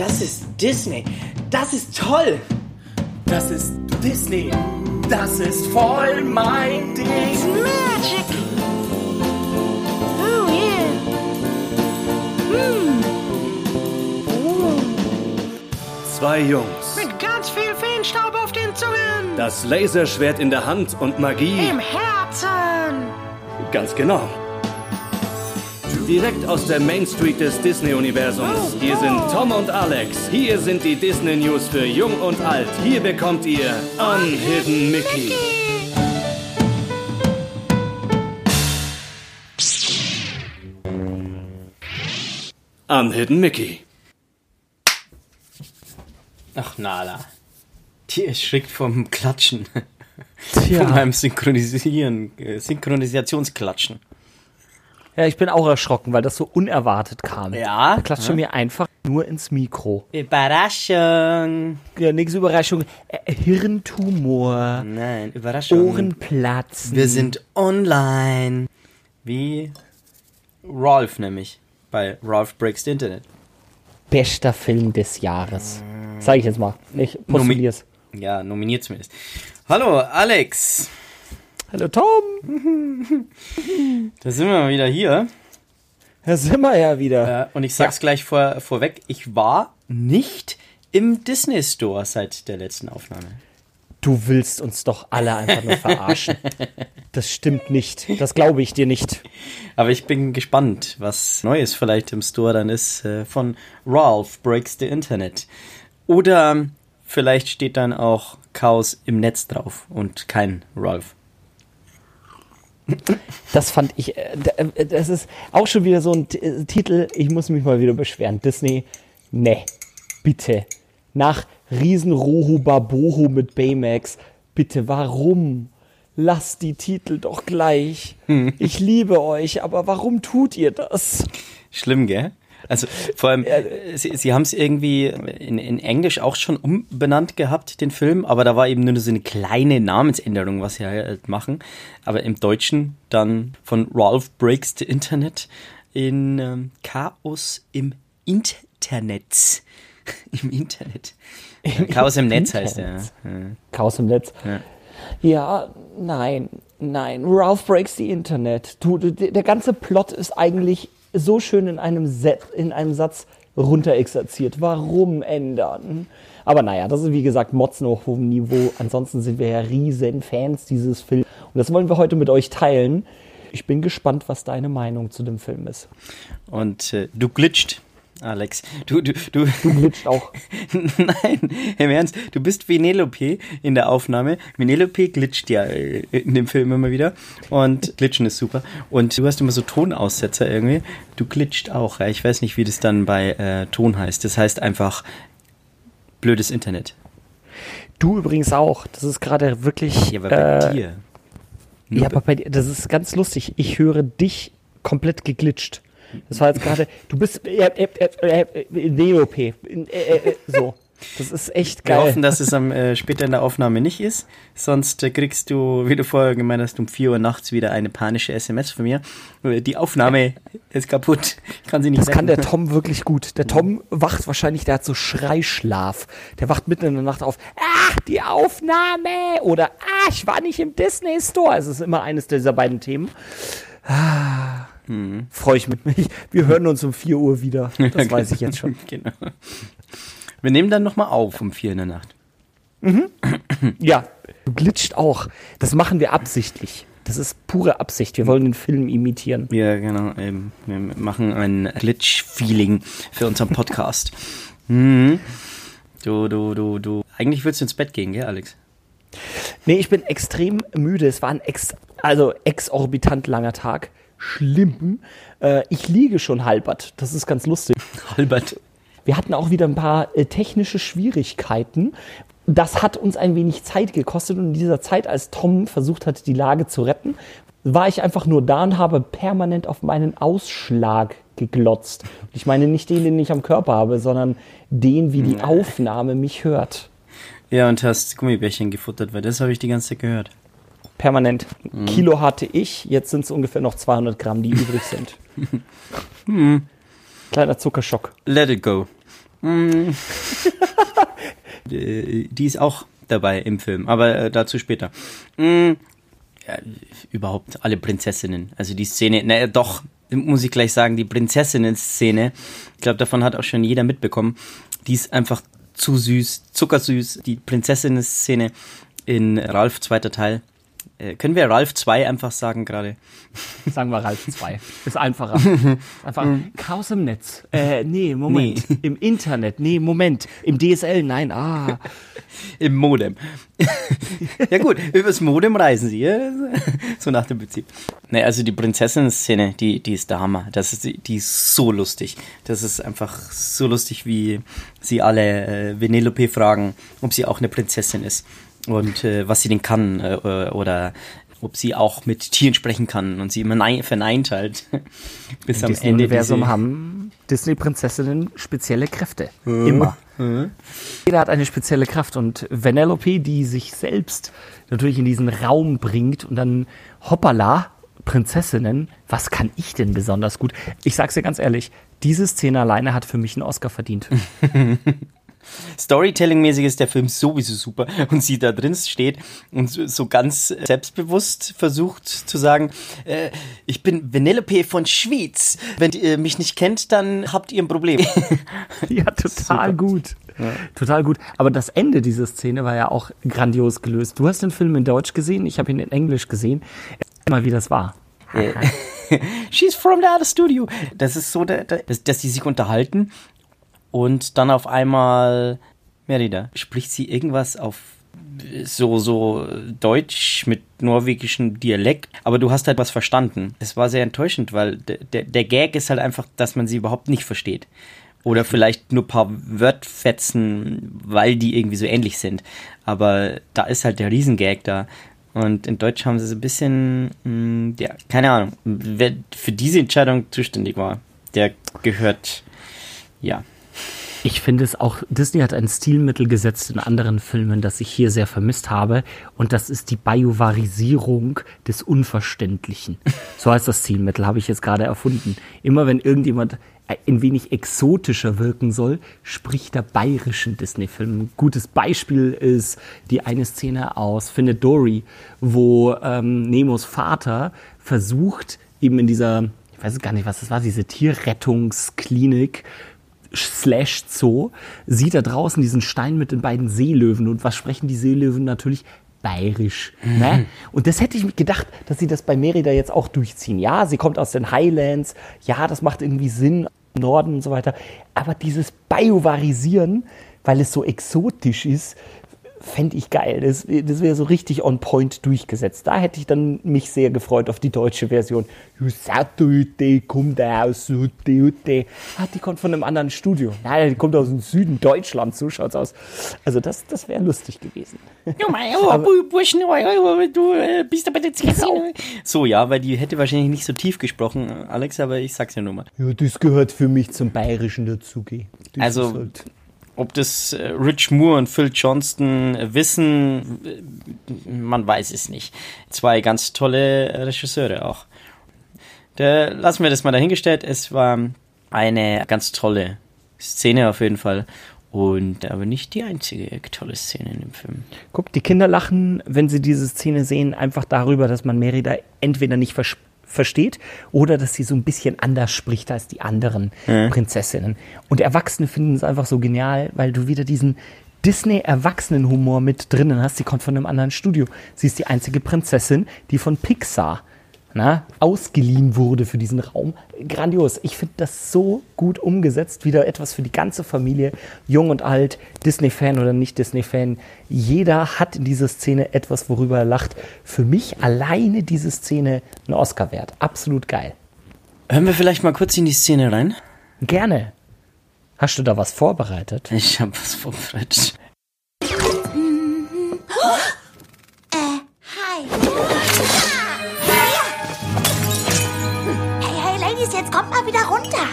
Das ist Disney. Das ist toll. Das ist Disney. Das ist voll mein Ding. Magic. Oh yeah. Hm. Zwei Jungs, Mit ganz viel Feenstaub auf den Zungen. das Laserschwert in der Hand und Magie. Im Herzen. Ganz genau. Direkt aus der Main Street des Disney-Universums. Hier sind Tom und Alex. Hier sind die Disney News für Jung und Alt. Hier bekommt ihr Unhidden Mickey. Unhidden Mickey. Ach, Nala. Die erschrickt vom Klatschen. Tja. Von meinem Synchronisieren, äh, Synchronisationsklatschen. Ja, ich bin auch erschrocken, weil das so unerwartet kam. Ja? Da klatscht er mir einfach nur ins Mikro. Überraschung. Ja, nächste Überraschung. Äh, Hirntumor. Nein, Überraschung. Ohrenplatzen. Wir sind online. Wie Rolf nämlich. Bei Rolf Breaks the Internet. Bester Film des Jahres. Sag ich jetzt mal. Ich postulier's. Ja, nominiert zumindest. Hallo, Alex. Hallo Tom. Da sind wir mal wieder hier. Da sind wir ja wieder. Äh, und ich sag's gleich vor, vorweg. Ich war nicht im Disney Store seit der letzten Aufnahme. Du willst uns doch alle einfach nur verarschen. Das stimmt nicht. Das glaube ich dir nicht. Aber ich bin gespannt, was Neues vielleicht im Store dann ist äh, von Ralph Breaks the Internet. Oder vielleicht steht dann auch Chaos im Netz drauf und kein Ralph. Das fand ich, äh, äh, das ist auch schon wieder so ein äh, Titel, ich muss mich mal wieder beschweren. Disney, ne, bitte. Nach Riesenrohu Babohu mit Baymax, bitte, warum? Lasst die Titel doch gleich. Ich liebe euch, aber warum tut ihr das? Schlimm, gell? Also vor allem, äh, sie, sie haben es irgendwie in, in Englisch auch schon umbenannt gehabt, den Film, aber da war eben nur so eine kleine Namensänderung, was sie halt machen. Aber im Deutschen dann von Ralph Breaks the Internet in ähm, Chaos im Internet. Im Internet. Chaos im Netz heißt der. Ja. Chaos im Netz. Ja. Ja, nein, nein. Ralph breaks the Internet. Du, der ganze Plot ist eigentlich so schön in einem, Set, in einem Satz runterexerziert. Warum ändern? Aber naja, das ist wie gesagt Motzen auf hohem Niveau. Ansonsten sind wir ja riesen Fans dieses Films. Und das wollen wir heute mit euch teilen. Ich bin gespannt, was deine Meinung zu dem Film ist. Und äh, du glitscht, Alex. Du, du, du. Du glitscht auch. Nein, im Ernst, du bist Venelope in der Aufnahme. Venelope glitscht ja äh, in dem Film immer wieder. Und glitschen ist super. Und du hast immer so Tonaussetzer irgendwie. Du glitscht auch. Ja? Ich weiß nicht, wie das dann bei äh, Ton heißt. Das heißt einfach blödes Internet. Du übrigens auch. Das ist gerade wirklich. Ja, aber bei äh, dir. Ja, aber bei dir, das ist ganz lustig. Ich höre dich komplett geglitscht. Das war jetzt gerade, du bist äh, äh, äh, äh, NeoP. So. Das ist echt Wir geil. hoffen, dass es am, äh, später in der Aufnahme nicht ist. Sonst äh, kriegst du, wie du vorher gemeint hast, um 4 Uhr nachts wieder eine panische SMS von mir. Äh, Die Aufnahme ist kaputt. Ich kann sie nicht Das kann der retten. Tom wirklich gut. Der Tom wacht wahrscheinlich, der hat so Schreischlaf. Der wacht mitten in der Nacht auf. Ach, die Aufnahme! Oder ah, ich war nicht im Disney Store. Es ist immer eines dieser beiden Themen. Ah, Freue ich mit mich. Wir hören uns um 4 Uhr wieder. Das weiß ich jetzt schon. Genau. Wir nehmen dann nochmal auf um 4 in der Nacht. Ja, du glitscht auch. Das machen wir absichtlich. Das ist pure Absicht. Wir wollen den Film imitieren. Ja, genau. Eben. Wir machen ein Glitch-Feeling für unseren Podcast. mhm. Du, du, du, du. Eigentlich würdest du ins Bett gehen, gell, Alex? Nee, ich bin extrem müde. Es war ein ex, also exorbitant langer Tag. Schlimm. Äh, ich liege schon halbert. Das ist ganz lustig. Albert. Wir hatten auch wieder ein paar äh, technische Schwierigkeiten. Das hat uns ein wenig Zeit gekostet und in dieser Zeit, als Tom versucht hat, die Lage zu retten, war ich einfach nur da und habe permanent auf meinen Ausschlag geglotzt. Und ich meine nicht den, den ich am Körper habe, sondern den, wie die Aufnahme mich hört. Ja, und hast Gummibärchen gefuttert, weil das habe ich die ganze Zeit gehört. Permanent. Kilo hatte ich, jetzt sind es ungefähr noch 200 Gramm, die übrig sind. Kleiner Zuckerschock. Let it go. Äh, die ist auch dabei im Film, aber äh, dazu später. Mm, ja, überhaupt alle Prinzessinnen. Also die Szene, naja, doch, muss ich gleich sagen, die Prinzessinnen-Szene, ich glaube, davon hat auch schon jeder mitbekommen. Die ist einfach zu süß, zuckersüß. Die Prinzessinnen-Szene in Ralf zweiter Teil. Äh, können wir Ralf 2 einfach sagen gerade? Sagen wir Ralf 2. Ist einfacher. Einfach Chaos im Netz. Äh, nee, Moment. Nee. Im Internet. Nee, Moment. Im DSL. Nein, ah. Im Modem. ja gut, übers Modem reisen sie, ja? so nach dem Prinzip. Ne, also die Prinzessin-Szene, die, die ist der Hammer. Das ist, die ist so lustig. Das ist einfach so lustig, wie sie alle äh, Venelope fragen, ob sie auch eine Prinzessin ist und äh, was sie denn kann äh, oder ob sie auch mit Tieren sprechen kann und sie immer nein, verneint halt. Bis Im am Ende Disney-Universum diese- haben Disney-Prinzessinnen spezielle Kräfte. Immer. Jeder hat eine spezielle Kraft und Vanellope, die sich selbst natürlich in diesen Raum bringt und dann hoppala, Prinzessinnen, was kann ich denn besonders gut? Ich sag's dir ganz ehrlich, diese Szene alleine hat für mich einen Oscar verdient. Storytelling-mäßig ist der Film sowieso super und sie da drin steht und so, ganz selbstbewusst versucht zu sagen, äh, ich bin Vanellope von Schwyz. Wenn ihr mich nicht kennt, dann habt ihr ein Problem. Ja, total gut. Total gut. Aber das Ende dieser Szene war ja auch grandios gelöst. Du hast den Film in Deutsch gesehen, ich habe ihn in Englisch gesehen. Mal, wie das war. She's from the other studio. Das ist so, da- da- dass, dass die sich unterhalten und dann auf einmal, Merida, spricht sie irgendwas auf so, so Deutsch mit norwegischem Dialekt, aber du hast halt was verstanden. Es war sehr enttäuschend, weil der, der, Gag ist halt einfach, dass man sie überhaupt nicht versteht. Oder vielleicht nur ein paar Wörtfetzen, weil die irgendwie so ähnlich sind. Aber da ist halt der Riesengag da. Und in Deutsch haben sie so ein bisschen, mh, ja, keine Ahnung, wer für diese Entscheidung zuständig war, der gehört, ja. Ich finde es auch, Disney hat ein Stilmittel gesetzt in anderen Filmen, das ich hier sehr vermisst habe. Und das ist die Biovarisierung des Unverständlichen. So heißt das Stilmittel, habe ich jetzt gerade erfunden. Immer wenn irgendjemand ein wenig exotischer wirken soll, spricht er bayerischen Disney-Film. Ein gutes Beispiel ist die eine Szene aus Findet Dory, wo ähm, Nemos Vater versucht, eben in dieser, ich weiß gar nicht, was das war, diese Tierrettungsklinik, slash Zoo, sieht da draußen diesen Stein mit den beiden Seelöwen. Und was sprechen die Seelöwen natürlich? Bayerisch. Ne? Und das hätte ich mir gedacht, dass sie das bei Merida jetzt auch durchziehen. Ja, sie kommt aus den Highlands. Ja, das macht irgendwie Sinn im Norden und so weiter. Aber dieses Biovarisieren, weil es so exotisch ist, fände ich geil. Das, das wäre so richtig on point durchgesetzt. Da hätte ich dann mich sehr gefreut auf die deutsche Version. Kommt aus. Ah, die kommt von einem anderen Studio. Nein, die kommt aus dem Süden Deutschlands. So schaut's aus. Also das, das wäre lustig gewesen. Du äh, bist aber jetzt So, ja, weil die hätte wahrscheinlich nicht so tief gesprochen, Alex, aber ich sag's ja nur mal. Ja, das gehört für mich zum Bayerischen dazu. Also- ist halt- Ob das äh, Rich Moore und Phil Johnston äh, wissen, äh, man weiß es nicht. Zwei ganz tolle Regisseure auch. Da lassen wir das mal dahingestellt. Es war eine ganz tolle Szene auf jeden Fall. Und aber nicht die einzige tolle Szene in dem Film. Guck, die Kinder lachen, wenn sie diese Szene sehen, einfach darüber, dass man Merida entweder nicht vers versteht oder dass sie so ein bisschen anders spricht als die anderen Prinzessinnen. Und Erwachsene finden es einfach so genial, weil du wieder diesen Disney-Erwachsenen-Humor mit drinnen hast. Sie kommt von einem anderen Studio. Sie ist die einzige Prinzessin, die von Pixar na, ausgeliehen wurde für diesen Raum. Grandios. Ich finde das so gut umgesetzt. Wieder etwas für die ganze Familie, jung und alt, Disney-Fan oder nicht Disney-Fan. Jeder hat in dieser Szene etwas, worüber er lacht. Für mich alleine diese Szene ein Oscar wert. Absolut geil. Hören wir vielleicht mal kurz in die Szene rein? Gerne. Hast du da was vorbereitet? Ich habe was vorbereitet. Hi. Hey, hey, Ladies, jetzt kommt mal wieder runter.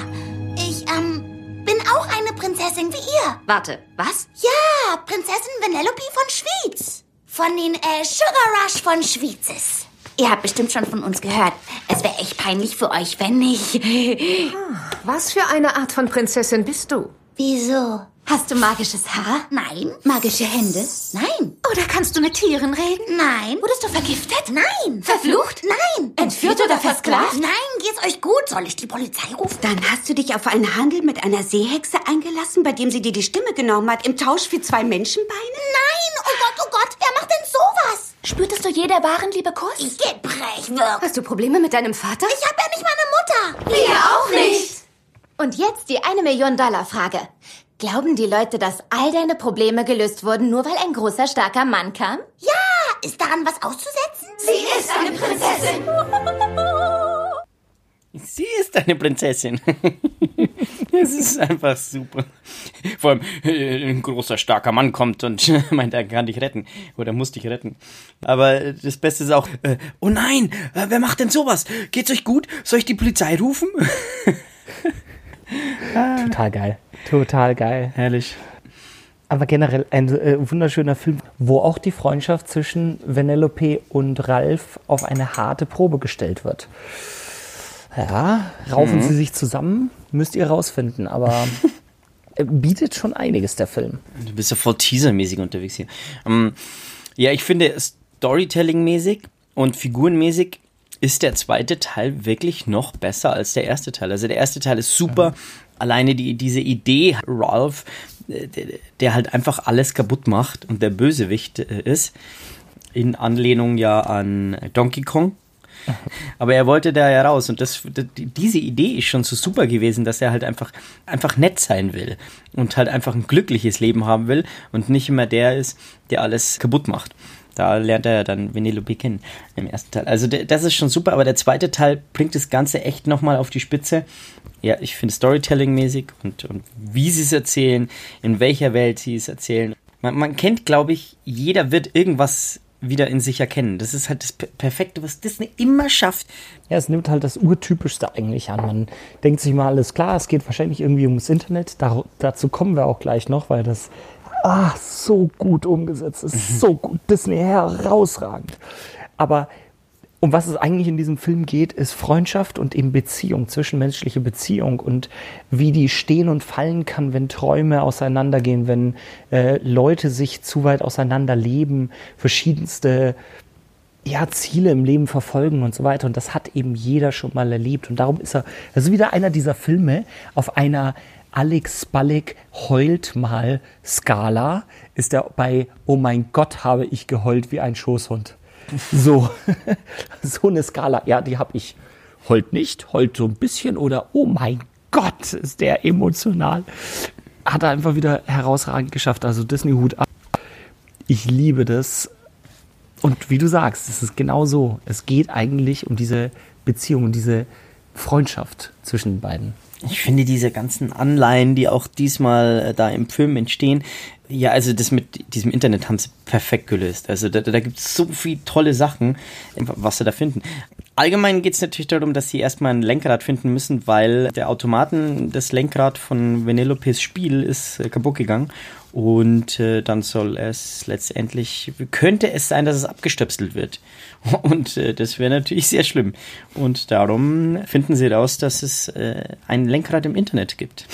Ich, ähm, bin auch eine Prinzessin wie ihr. Warte, was? Ja, Prinzessin Vanellope von Schwyz. Von den, äh, Sugar Rush von Schwyzes. Ihr habt bestimmt schon von uns gehört. Es wäre echt peinlich für euch, wenn nicht. Was für eine Art von Prinzessin bist du? Wieso? Hast du magisches Haar? Nein. Magische Hände? Nein. Oder kannst du mit Tieren reden? Nein. Wurdest du vergiftet? Nein. Verflucht? Nein. Entführt oder versklavt? Nein, geht's euch gut? Soll ich die Polizei rufen? Dann hast du dich auf einen Handel mit einer Seehexe eingelassen, bei dem sie dir die Stimme genommen hat, im Tausch für zwei Menschenbeine? Nein. Oh Gott, oh Gott. Wer macht denn sowas? Spürtest du je der wahren Liebe Kuss? Ich gebrech wirk. Hast du Probleme mit deinem Vater? Ich hab ja nicht meine Mutter. Wir auch nicht. Und jetzt die eine Million Dollar Frage. Glauben die Leute, dass all deine Probleme gelöst wurden, nur weil ein großer, starker Mann kam? Ja. Ist daran was auszusetzen? Sie ist eine Prinzessin. Sie ist eine Prinzessin. Es ist einfach super. Vor allem äh, ein großer, starker Mann kommt und meint, er kann dich retten. Oder muss dich retten. Aber das Beste ist auch, äh, oh nein, äh, wer macht denn sowas? Geht's euch gut? Soll ich die Polizei rufen? Total geil. Total geil. Herrlich. Aber generell ein äh, wunderschöner Film, wo auch die Freundschaft zwischen Vanellope und Ralf auf eine harte Probe gestellt wird. Ja, raufen sie sich zusammen, müsst ihr rausfinden, aber er bietet schon einiges, der Film. Du bist ja voll teasermäßig unterwegs hier. Ähm, ja, ich finde, Storytelling-mäßig und figurenmäßig ist der zweite Teil wirklich noch besser als der erste Teil. Also der erste Teil ist super. Alleine die, diese Idee, Ralph, der, halt einfach alles kaputt macht und der Bösewicht äh, ist, in Anlehnung ja an Donkey Kong. Aber er wollte da ja raus und das, die- diese Idee ist schon so super gewesen, dass er halt einfach, einfach nett sein will und halt einfach ein glückliches Leben haben will und nicht immer der ist, der alles kaputt macht. Da lernt er ja dann Vanellope kennen im ersten Teil. Also das ist schon super, aber der zweite Teil bringt das Ganze echt nochmal auf die Spitze. Ja, ich finde Storytelling-mäßig und, und wie sie es erzählen, in welcher Welt sie es erzählen. Man, man kennt, glaube ich, jeder wird irgendwas wieder in sich erkennen. Das ist halt das Per- Perfekte, was Disney immer schafft. Ja, es nimmt halt das Urtypischste eigentlich an. Man denkt sich mal, alles klar, es geht wahrscheinlich irgendwie ums Internet. Da, dazu kommen wir auch gleich noch, weil das ah, so gut umgesetzt ist. So gut. Disney herausragend. Aber um was es eigentlich in diesem Film geht, ist Freundschaft und eben Beziehung, zwischenmenschliche Beziehung und wie die stehen und fallen kann, wenn Träume auseinandergehen, wenn äh, Leute sich zu weit auseinander leben, verschiedenste ja, Ziele im Leben verfolgen und so weiter. Und das hat eben jeder schon mal erlebt. Und darum ist er, ist wieder einer dieser Filme auf einer Alex Spalleck heult mal Skala. Ist er bei Oh mein Gott, habe ich geheult wie ein Schoßhund. So, so eine Skala. Ja, die habe ich. Heult nicht, heult so ein bisschen oder Oh mein Gott, ist der emotional. Hat er einfach wieder herausragend geschafft. Also Disney Hut ab. Ich liebe das. Und wie du sagst, es ist genau so. Es geht eigentlich um diese Beziehung, um diese Freundschaft zwischen den beiden. Ich finde diese ganzen Anleihen, die auch diesmal äh, da im Film entstehen, ja, also das mit diesem Internet haben sie perfekt gelöst. Also da, da gibt es so viele tolle Sachen, was sie da finden. Allgemein geht es natürlich darum, dass sie erstmal ein Lenkrad finden müssen, weil der Automaten, das Lenkrad von Vanellopes Spiel ist äh, kaputt gegangen. Und äh, dann soll es letztendlich, könnte es sein, dass es abgestöpselt wird. Und äh, das wäre natürlich sehr schlimm. Und darum finden sie raus, dass es äh, ein Lenkrad im Internet gibt.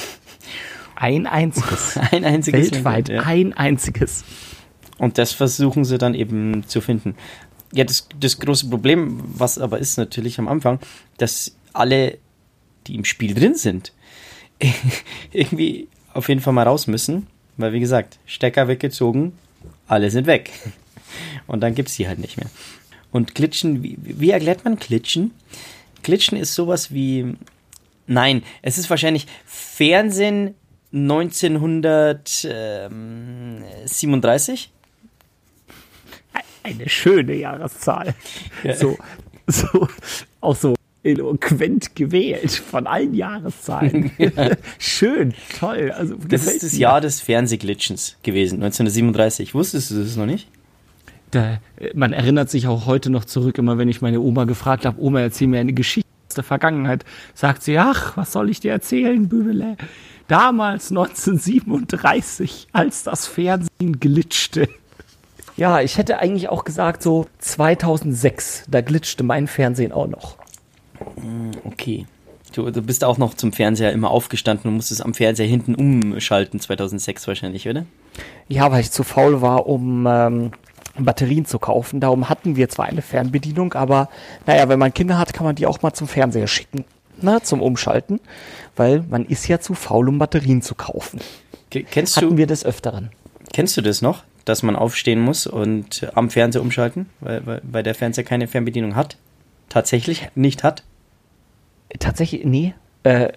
Ein einziges. Ein einziges Weltweit Lenkrad, ja. ein einziges. Und das versuchen sie dann eben zu finden. Ja, das, das große Problem, was aber ist natürlich am Anfang, dass alle, die im Spiel drin sind, irgendwie auf jeden Fall mal raus müssen. Weil, wie gesagt, Stecker weggezogen, alle sind weg. Und dann gibt's die halt nicht mehr. Und Glitchen, wie, wie erklärt man Glitchen? Glitchen ist sowas wie, nein, es ist wahrscheinlich Fernsehen 1937. Eine schöne Jahreszahl. So, so, auch so eloquent gewählt von allen Jahreszahlen. Schön, toll. Also Das ist das mir. Jahr des Fernsehglitschens gewesen, 1937. Wusstest du das noch nicht? Da, äh, man erinnert sich auch heute noch zurück, immer wenn ich meine Oma gefragt habe, Oma, erzähl mir eine Geschichte der Vergangenheit, sagt sie, ach, was soll ich dir erzählen, Bübele? Damals 1937, als das Fernsehen glitschte. Ja, ich hätte eigentlich auch gesagt, so 2006, da glitschte mein Fernsehen auch noch. Okay. Du, du bist auch noch zum Fernseher immer aufgestanden und musstest am Fernseher hinten umschalten, 2006 wahrscheinlich, oder? Ja, weil ich zu faul war, um ähm, Batterien zu kaufen. Darum hatten wir zwar eine Fernbedienung, aber naja, wenn man Kinder hat, kann man die auch mal zum Fernseher schicken. Na, zum Umschalten. Weil man ist ja zu faul, um Batterien zu kaufen. Ke- Kennst Hatten du, wir des Öfteren. kennst du das noch, dass man aufstehen muss und am Fernseher umschalten, weil, weil, weil der Fernseher keine Fernbedienung hat? Tatsächlich nicht hat? Tatsächlich, nee. Äh,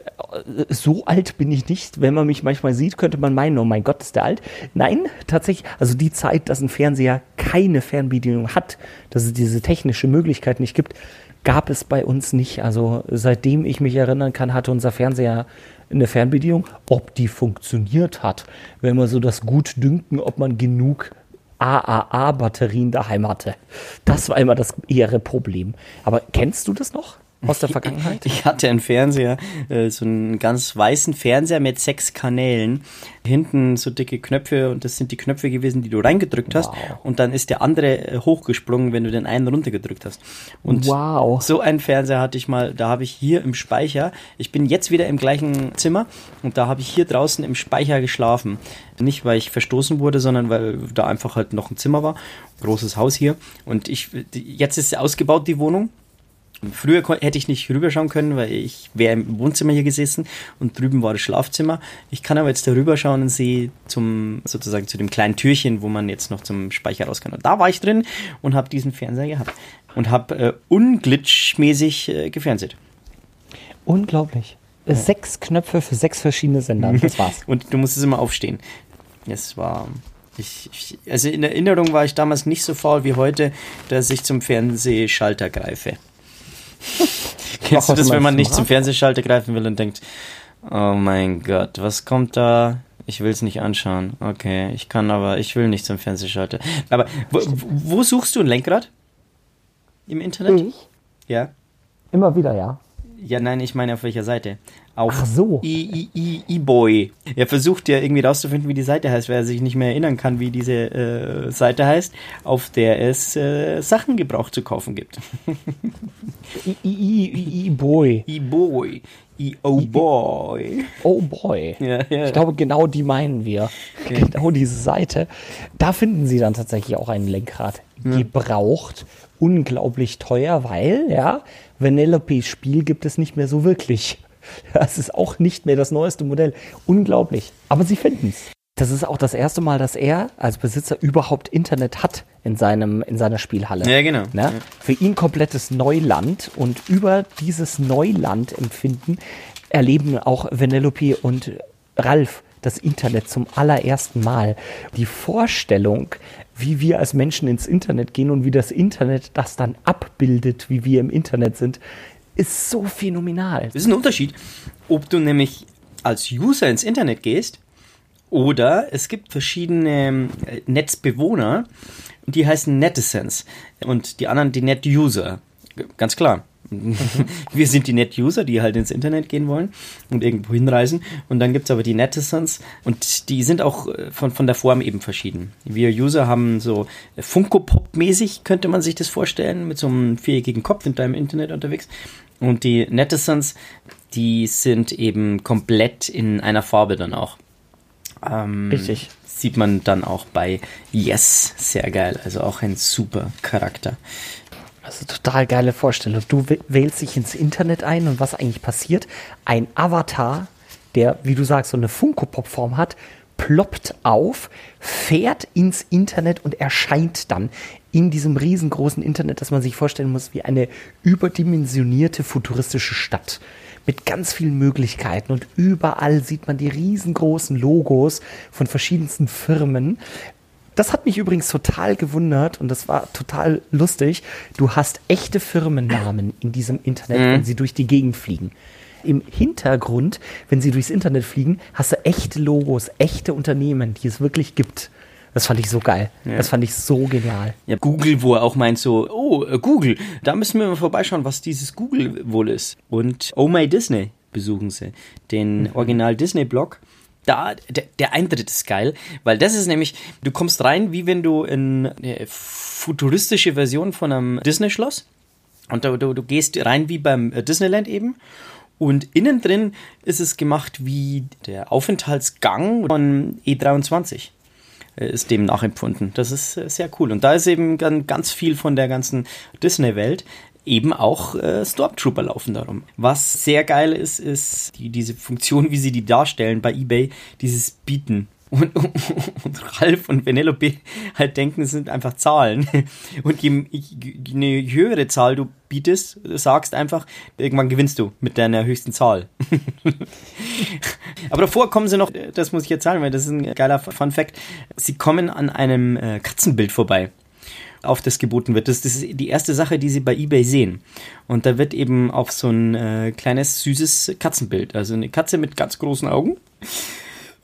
so alt bin ich nicht. Wenn man mich manchmal sieht, könnte man meinen, oh mein Gott, ist der alt. Nein, tatsächlich, also die Zeit, dass ein Fernseher keine Fernbedienung hat, dass es diese technische Möglichkeit nicht gibt, gab es bei uns nicht. Also seitdem ich mich erinnern kann, hatte unser Fernseher eine Fernbedienung. Ob die funktioniert hat, wenn man so das Gutdünken, ob man genug AAA-Batterien daheim hatte. Das war immer das ehere Problem. Aber kennst du das noch aus der Vergangenheit? Ich hatte einen Fernseher, äh, so einen ganz weißen Fernseher mit sechs Kanälen. Hinten so dicke Knöpfe und das sind die Knöpfe gewesen, die du reingedrückt hast. Wow. Und dann ist der andere äh, hochgesprungen, wenn du den einen runtergedrückt hast. Und Wow. so einen Fernseher hatte ich mal, da habe ich hier im Speicher, ich bin jetzt wieder im gleichen Zimmer und da habe ich hier draußen im Speicher geschlafen. Nicht, weil ich verstoßen wurde, sondern weil da einfach halt noch ein Zimmer war. Großes Haus hier. Und ich, jetzt ist ausgebaut, die Wohnung. Früher hätte ich nicht rüberschauen können, weil ich wäre im Wohnzimmer hier gesessen und drüben war das Schlafzimmer. Ich kann aber jetzt da rüberschauen und sehe zum, sozusagen zu dem kleinen Türchen, wo man jetzt noch zum Speicher raus kann. Und da war ich drin und habe diesen Fernseher gehabt und habe äh, unglitchmäßig äh, gefernseht. Unglaublich. Sechs Knöpfe für sechs verschiedene Sender. Das war's. Und du musstest immer aufstehen. Das war. Ich, ich, also in Erinnerung war ich damals nicht so faul wie heute, dass ich zum Fernsehschalter greife. Kennst du das, wenn man nicht zum Marc? Fernsehschalter greifen will und denkt, oh mein Gott, was kommt da? Ich will es nicht anschauen. Okay, ich kann aber, ich will nicht zum Fernsehschalter. Aber wo, wo suchst du ein Lenkrad? Im Internet? Ich? Ja. Immer wieder, ja. Ja, nein, ich meine auf welcher Seite? Auf Ach so. E-Boy. Er versucht ja irgendwie rauszufinden, wie die Seite heißt, weil er sich nicht mehr erinnern kann, wie diese äh, Seite heißt, auf der es äh, Sachen gebraucht zu kaufen gibt. I, I, I, boy. E-Boy. Oh boy. Ja, ja. Ich glaube, genau die meinen wir. Genau diese Seite. Da finden Sie dann tatsächlich auch ein Lenkrad. Gebraucht, unglaublich teuer, weil, ja, Vanellope's Spiel gibt es nicht mehr so wirklich. Das ist auch nicht mehr das neueste Modell. Unglaublich. Aber Sie finden es. Das ist auch das erste Mal, dass er als Besitzer überhaupt Internet hat in, seinem, in seiner Spielhalle. Ja, genau. Ne? Für ihn komplettes Neuland und über dieses Neuland-Empfinden erleben auch Vanellope und Ralf das Internet zum allerersten Mal. Die Vorstellung, wie wir als Menschen ins Internet gehen und wie das Internet das dann abbildet, wie wir im Internet sind, ist so phänomenal. Das ist ein Unterschied, ob du nämlich als User ins Internet gehst oder es gibt verschiedene äh, Netzbewohner, die heißen Netizens und die anderen die Net-User. Ganz klar. Wir sind die Net-User, die halt ins Internet gehen wollen und irgendwo hinreisen. Und dann gibt's aber die Netizens und die sind auch äh, von, von der Form eben verschieden. Wir User haben so Funko-Pop-mäßig, könnte man sich das vorstellen, mit so einem viereckigen Kopf sind da Internet unterwegs. Und die Netizens, die sind eben komplett in einer Farbe dann auch. Ähm, Richtig. Sieht man dann auch bei Yes, sehr geil. Also auch ein super Charakter. Also total geile Vorstellung. Du wäh- wählst dich ins Internet ein und was eigentlich passiert? Ein Avatar, der, wie du sagst, so eine Funko-Pop-Form hat, ploppt auf, fährt ins Internet und erscheint dann in diesem riesengroßen Internet, das man sich vorstellen muss, wie eine überdimensionierte futuristische Stadt mit ganz vielen Möglichkeiten und überall sieht man die riesengroßen Logos von verschiedensten Firmen. Das hat mich übrigens total gewundert und das war total lustig. Du hast echte Firmennamen in diesem Internet, wenn sie durch die Gegend fliegen. Im Hintergrund, wenn sie durchs Internet fliegen, hast du echte Logos, echte Unternehmen, die es wirklich gibt. Das fand ich so geil. Das fand ich so genial. Ja, Google, wo er auch meint so, oh, äh, Google, da müssen wir mal vorbeischauen, was dieses Google wohl ist. Und Oh My Disney besuchen sie, den Original Disney Blog. Da, der, der Eintritt ist geil, weil das ist nämlich, du kommst rein, wie wenn du in eine futuristische Version von einem Disney-Schloss und du, du, du gehst rein wie beim äh, Disneyland eben Und innen drin ist es gemacht wie der Aufenthaltsgang von E23 äh, ist dem nachempfunden. Das ist äh, sehr cool. Und da ist eben gan- ganz viel von der ganzen Disney-Welt eben auch äh, Stormtrooper laufen darum. Was sehr geil ist, ist die, diese Funktion, wie sie die darstellen bei eBay, dieses Bieten. Und, und Ralf und Penelope halt denken, es sind einfach Zahlen. Und je, je eine höhere Zahl du bietest, sagst einfach, irgendwann gewinnst du mit deiner höchsten Zahl. Aber davor kommen sie noch, das muss ich jetzt sagen, weil das ist ein geiler Fun Fact. Sie kommen an einem äh, Katzenbild vorbei auf das geboten wird. Das, das ist die erste Sache, die sie bei eBay sehen. Und da wird eben auf so ein äh, kleines, süßes Katzenbild, also eine Katze mit ganz großen Augen.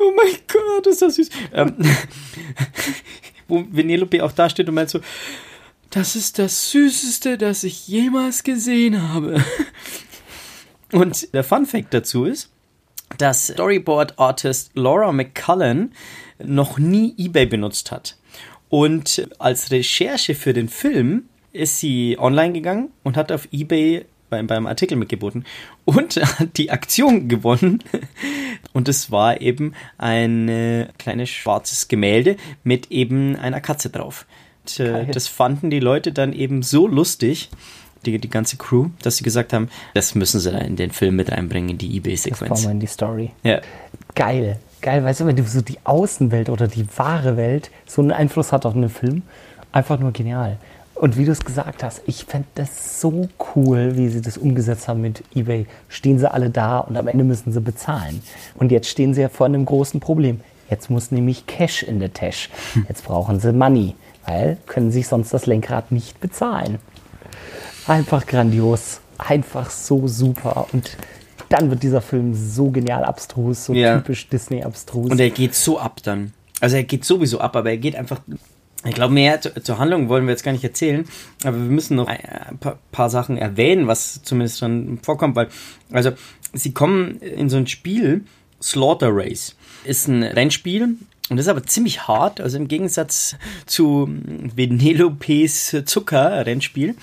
Oh mein Gott, ist das süß. Ähm, wo Venelope auch da steht und meint so, das ist das Süßeste, das ich jemals gesehen habe. Und der Fun Fact dazu ist, dass Storyboard-Artist Laura McCullen noch nie eBay benutzt hat. Und als Recherche für den Film ist sie online gegangen und hat auf eBay beim, beim Artikel mitgeboten und hat die Aktion gewonnen. Und es war eben ein äh, kleines schwarzes Gemälde mit eben einer Katze drauf. Und, äh, das fanden die Leute dann eben so lustig, die, die ganze Crew, dass sie gesagt haben, das müssen sie da in den Film mit reinbringen, in die Das eBay-Sequenz. brauchen wir in die Story. Ja. Geil. Geil, weißt du, wenn du so die Außenwelt oder die wahre Welt so einen Einfluss hat auf einen Film, einfach nur genial. Und wie du es gesagt hast, ich fände das so cool, wie sie das umgesetzt haben mit eBay. Stehen sie alle da und am Ende müssen sie bezahlen. Und jetzt stehen sie ja vor einem großen Problem. Jetzt muss nämlich Cash in der Tasche. Jetzt brauchen sie Money, weil können sich sonst das Lenkrad nicht bezahlen. Einfach grandios. Einfach so super. Und dann wird dieser Film so genial abstrus, so Ja. typisch Disney-abstrus. Und er geht so ab dann. Also er geht sowieso ab, aber er geht einfach. Ich glaube, mehr zu, zur Handlung wollen wir jetzt gar nicht erzählen, aber wir müssen noch ein, ein paar, Sachen erwähnen, was zumindest dann vorkommt, weil, also, sie kommen in so ein Spiel, Slaughter Race. Ist ein Rennspiel und ist aber ziemlich hart, also im Gegensatz zu Venelopes Zucker-Rennspiel.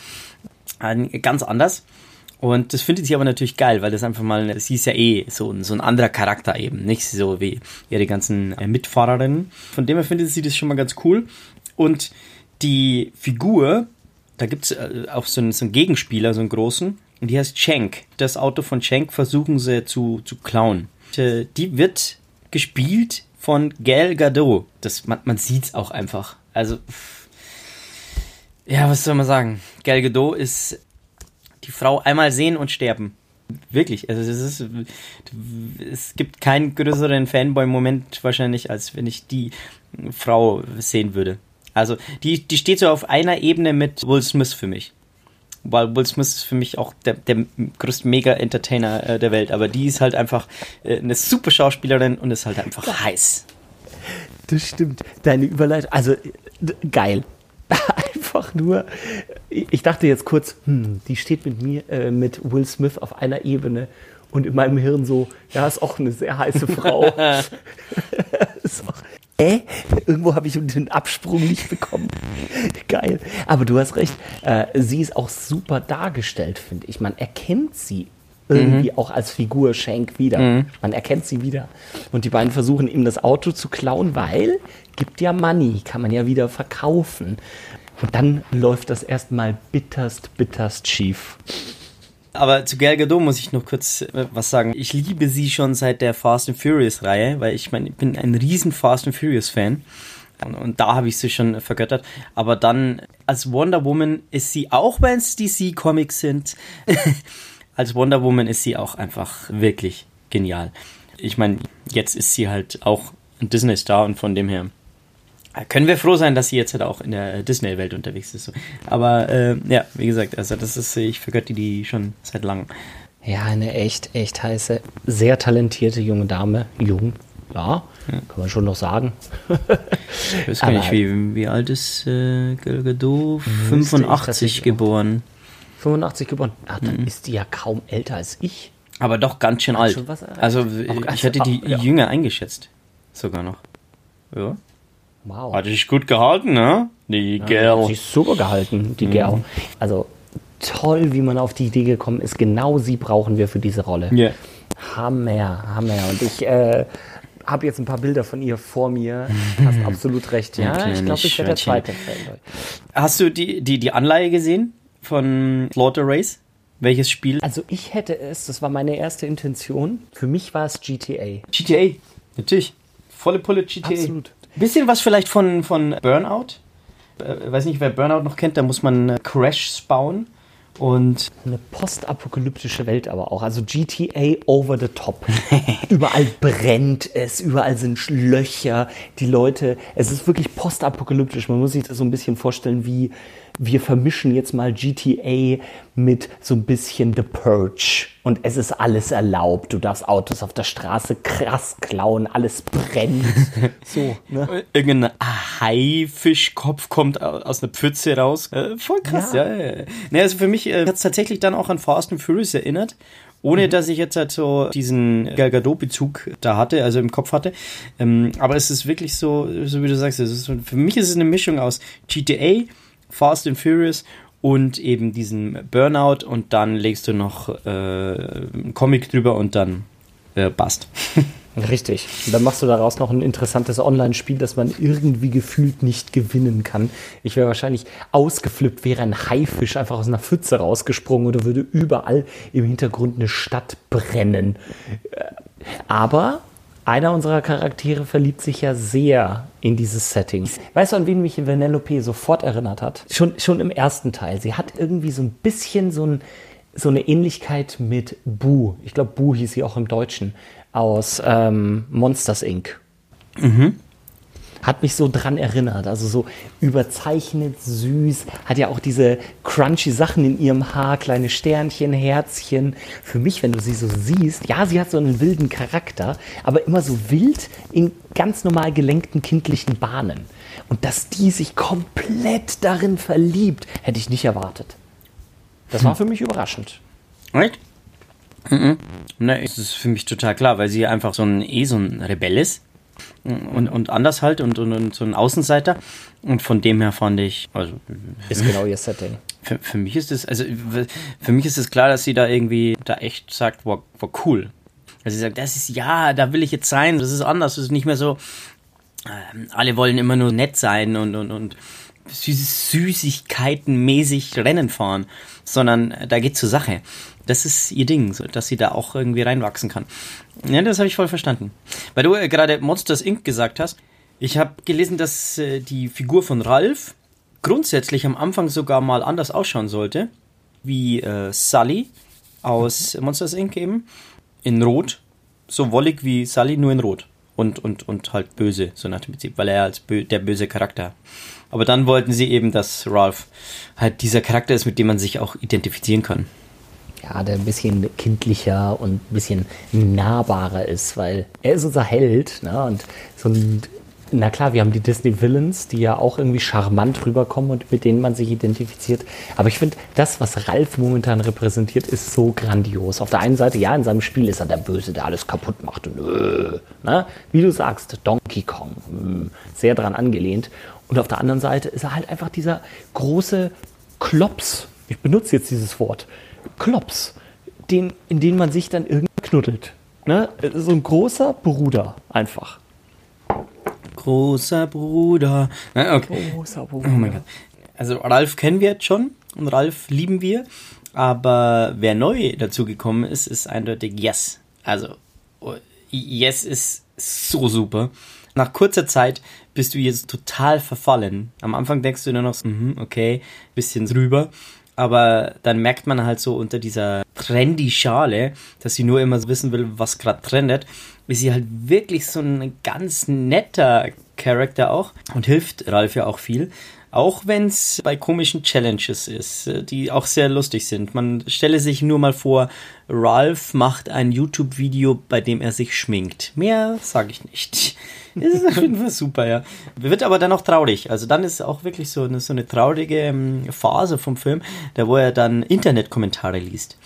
Ganz anders. Und das findet sie aber natürlich geil, weil das einfach mal, sie ist ja eh so, ein- so ein anderer Charakter eben, nicht so wie ihre ganzen äh, Mitfahrerinnen. Von dem her findet sie das schon mal ganz cool. Und die Figur, da gibt's äh, auch so einen, so einen Gegenspieler, so einen großen, und die heißt Schenk. Das Auto von Schenk versuchen sie zu, zu klauen. Äh, die wird gespielt von Gal Gadot. Das, man, man sieht's auch einfach. Also, ja, was soll man sagen? Gal Gadot ist die Frau einmal sehen und sterben. Wirklich, also es ist, es gibt keinen größeren Fanboy-Moment wahrscheinlich, als wenn ich die Frau sehen würde. Also die, die steht so auf einer Ebene mit Will Smith für mich. Weil Will Smith ist für mich auch der, der größte Mega-Entertainer äh, der Welt, aber die ist halt einfach äh, eine super Schauspielerin und ist halt einfach heiß. Das stimmt. Deine Überleitung, also geil. Einfach nur, ich dachte jetzt kurz, hm, die steht mit mir, äh, mit Will Smith auf einer Ebene und in meinem Hirn so, ja, ist auch eine sehr heiße Frau. ist auch, äh? Irgendwo habe ich den Absprung nicht bekommen. Geil. Aber du hast recht, äh, sie ist auch super dargestellt, finde ich. Man erkennt sie irgendwie auch als Figur Schenk wieder. Man erkennt sie wieder. Und die beiden versuchen ihm das Auto zu klauen, weil gibt ja Money, kann man ja wieder verkaufen. Und dann läuft das erstmal bitterst, bitterst schief. Aber zu Gal Gadot muss ich noch kurz äh, was sagen. Ich liebe sie schon seit der Fast and Furious Reihe, weil ich meine, ich bin ein riesen Fast and Furious Fan. Und, und da habe ich sie schon vergöttert. Aber dann als Wonder Woman ist sie, auch wenn es DC Comics sind, als Wonder Woman ist sie auch einfach wirklich genial. Ich meine, jetzt ist sie halt auch ein Disney-Star und von dem her können wir froh sein, dass sie jetzt halt auch in der Disney-Welt unterwegs ist. Aber äh, ja, wie gesagt, also das ist, ich vergötte die schon seit langem. Ja, eine echt, echt heiße, sehr talentierte junge Dame. Jung, ja, kann man schon noch sagen. Ich weiß gar nicht, wie, wie alt ist äh, Gal Gadot? ich 85 tatsächlich auch. geboren. 85 geboren. Ah, dann ist die ja kaum älter als ich. Aber doch ganz schön alt. also Auch ich hätte die ja. jünger eingeschätzt. Sogar noch. Ja. Wow. Hat sich gut gehalten, ne? Die Sie Gal. ist super gehalten, die Girl. Also toll, wie man auf die Idee gekommen ist. Genau sie brauchen wir für diese Rolle. Ja. Hammer, Hammer. Und ich äh, habe jetzt ein paar Bilder von ihr vor mir. Hast absolut recht. Ja, ich kleines glaube, ich werde der zweite Fan. Hast du die, die, die Anleihe gesehen von Slaughter Race? Welches Spiel? Also ich hätte es, das war meine erste Intention. Für mich war es GTA. GTA. Natürlich. Volle Pulle GTA. Absolut. Bisschen was vielleicht von, von Burnout. Äh, weiß nicht, wer Burnout noch kennt, da muss man äh, Crash bauen. Und Eine postapokalyptische Welt aber auch. Also GTA over the top. überall brennt es, überall sind Löcher. Die Leute, es ist wirklich postapokalyptisch. Man muss sich das so ein bisschen vorstellen, wie wir vermischen jetzt mal GTA mit so ein bisschen The Purge. Und es ist alles erlaubt. Du darfst Autos auf der Straße krass klauen, alles brennt. so, ne? irgendein Haifischkopf kommt au- aus einer Pfütze raus. Äh, voll krass, ja. ja, ja. Nee, also für mich äh, hat es tatsächlich dann auch an Fast and Furious erinnert. Ohne dass ich jetzt halt so diesen Gal Gadot-Bezug da hatte, also im Kopf hatte. Ähm, aber es ist wirklich so, so wie du sagst, es ist so, für mich ist es eine Mischung aus GTA, Fast and Furious und eben diesen Burnout und dann legst du noch äh, einen Comic drüber und dann äh, bast. Richtig. Und dann machst du daraus noch ein interessantes Online-Spiel, das man irgendwie gefühlt nicht gewinnen kann. Ich wäre wahrscheinlich ausgeflippt, wäre ein Haifisch einfach aus einer Pfütze rausgesprungen oder würde überall im Hintergrund eine Stadt brennen. Äh, Aber einer unserer Charaktere verliebt sich ja sehr in dieses Setting. Weißt du, an wen mich Vanellope sofort erinnert hat? Schon, schon im ersten Teil. Sie hat irgendwie so ein bisschen so, ein, so eine Ähnlichkeit mit Boo. Ich glaube, Boo hieß sie auch im Deutschen. Aus ähm, Monsters Inc. Hat mich so dran erinnert. Also so überzeichnet, süß. Hat ja auch diese crunchy Sachen in ihrem Haar, kleine Sternchen, Herzchen. Für mich, wenn du sie so siehst, ja, sie hat so einen wilden Charakter, aber immer so wild in ganz normal gelenkten kindlichen Bahnen. Und dass die sich komplett darin verliebt, hätte ich nicht erwartet. Das war für mich überraschend. Right? Mhm. Ne, es ist für mich total klar, weil sie einfach so ein eh so ein Rebell ist und, und anders halt und, und, und so ein Außenseiter. Und von dem her fand ich, also Ist genau ihr Setting. für, für mich ist es, also für mich ist es klar, dass sie da irgendwie da echt sagt, war, war cool. Also sie sagt, das ist ja, da will ich jetzt sein, das ist anders, das ist nicht mehr so, ähm, alle wollen immer nur nett sein und, und, und Süßigkeiten-mäßig Rennen fahren, sondern da geht zur Sache. Das ist ihr Ding, so, dass sie da auch irgendwie reinwachsen kann. Ja, das habe ich voll verstanden. Weil du äh, gerade Monsters Inc. gesagt hast. Ich habe gelesen, dass äh, die Figur von Ralph grundsätzlich am Anfang sogar mal anders ausschauen sollte, wie äh, Sully aus Monsters Inc. eben. In Rot. So wollig wie Sully, nur in Rot. Und, und, und halt böse, so nach dem Prinzip, weil er als bö der böse Charakter. Aber dann wollten sie eben, dass Ralph halt dieser Charakter ist, mit dem man sich auch identifizieren kann. Ja, der ein bisschen kindlicher und ein bisschen nahbarer ist, weil er ist unser Held, ne? Und so ein, na klar, wir haben die Disney Villains, die ja auch irgendwie charmant rüberkommen und mit denen man sich identifiziert. Aber ich finde, das, was Ralf momentan repräsentiert, ist so grandios. Auf der einen Seite, ja, in seinem Spiel ist er der Böse, der alles kaputt macht und äh, ne? wie du sagst, Donkey Kong, mh, sehr dran angelehnt. Und auf der anderen Seite ist er halt einfach dieser große Klops. Ich benutze jetzt dieses Wort. Klops, den, in den man sich dann irgendwie knuddelt. Ne? So ein großer Bruder einfach. Großer Bruder. Okay. Großer Oh mein Gott. Also Ralf kennen wir jetzt schon und Ralf lieben wir. Aber wer neu dazugekommen ist, ist eindeutig Yes. Also oh, Yes ist so super. Nach kurzer Zeit bist du jetzt total verfallen. Am Anfang denkst du nur noch, so, mhm, okay, bisschen drüber. Aber dann merkt man halt so unter dieser trendy Schale, dass sie nur immer wissen will, was gerade trendet, ist sie halt wirklich so ein ganz netter Charakter auch und hilft Ralf ja auch viel. Auch wenn es bei komischen Challenges ist, äh, die auch sehr lustig sind. Man stelle sich nur mal vor, Ralph macht ein YouTube-Video, bei dem er sich schminkt. Mehr sage ich nicht. Das ist auf jeden Fall super, ja. Wird aber dann auch traurig. Also dann ist auch wirklich so eine, so eine traurige ähm, Phase vom Film, da wo er dann Internetkommentare liest.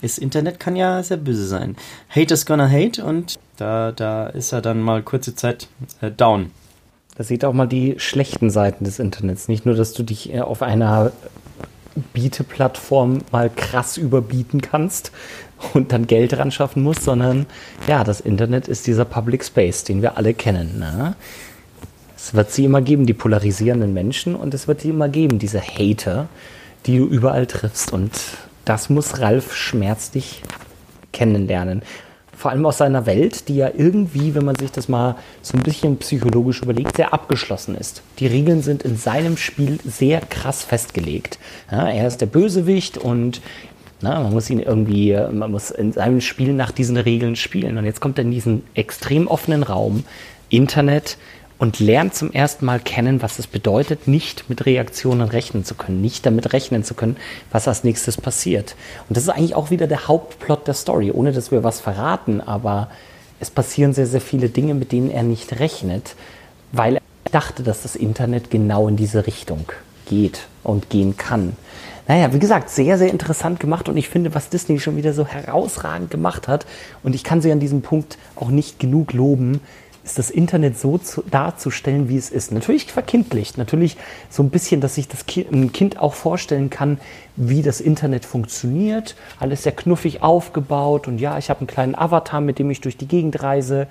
Das Internet kann ja sehr böse sein. Haters gonna hate und da, da ist er dann mal kurze Zeit äh, down. Da sieht auch mal die schlechten Seiten des Internets. Nicht nur, dass du dich äh, auf einer Bieteplattform mal krass überbieten kannst und dann Geld ran schaffen musst, sondern ja, das Internet ist dieser Public Space, den wir alle kennen. Ne? Es wird sie immer geben, die polarisierenden Menschen, und es wird sie immer geben, diese Hater, die du überall triffst. Und das muss Ralf schmerzlich kennenlernen. Vor allem aus seiner Welt, die ja irgendwie, wenn man sich das mal so ein bisschen psychologisch überlegt, sehr abgeschlossen ist. Die Regeln sind in seinem Spiel sehr krass festgelegt. Ja, er ist der Bösewicht und na, man muss ihn irgendwie, man muss in seinem Spiel nach diesen Regeln spielen. Und jetzt kommt er in diesen extrem offenen Raum, Internet, und lernt zum ersten Mal kennen, was es bedeutet, nicht mit Reaktionen rechnen zu können, nicht damit rechnen zu können, was als nächstes passiert. Und das ist eigentlich auch wieder der Hauptplot der Story, ohne dass wir was verraten, aber es passieren sehr, sehr viele Dinge, mit denen er nicht rechnet, weil er dachte, dass das Internet genau in diese Richtung geht und gehen kann. Naja, wie gesagt, sehr, sehr interessant gemacht und ich finde, was Disney schon wieder so herausragend gemacht hat und ich kann sie an diesem Punkt auch nicht genug loben, ist das Internet so zu, darzustellen, wie es ist. Natürlich verkindlicht, natürlich so ein bisschen, dass sich das kind, ein Kind auch vorstellen kann, wie das Internet funktioniert. Alles sehr knuffig aufgebaut und ja, ich habe einen kleinen Avatar, mit dem ich durch die Gegend reise.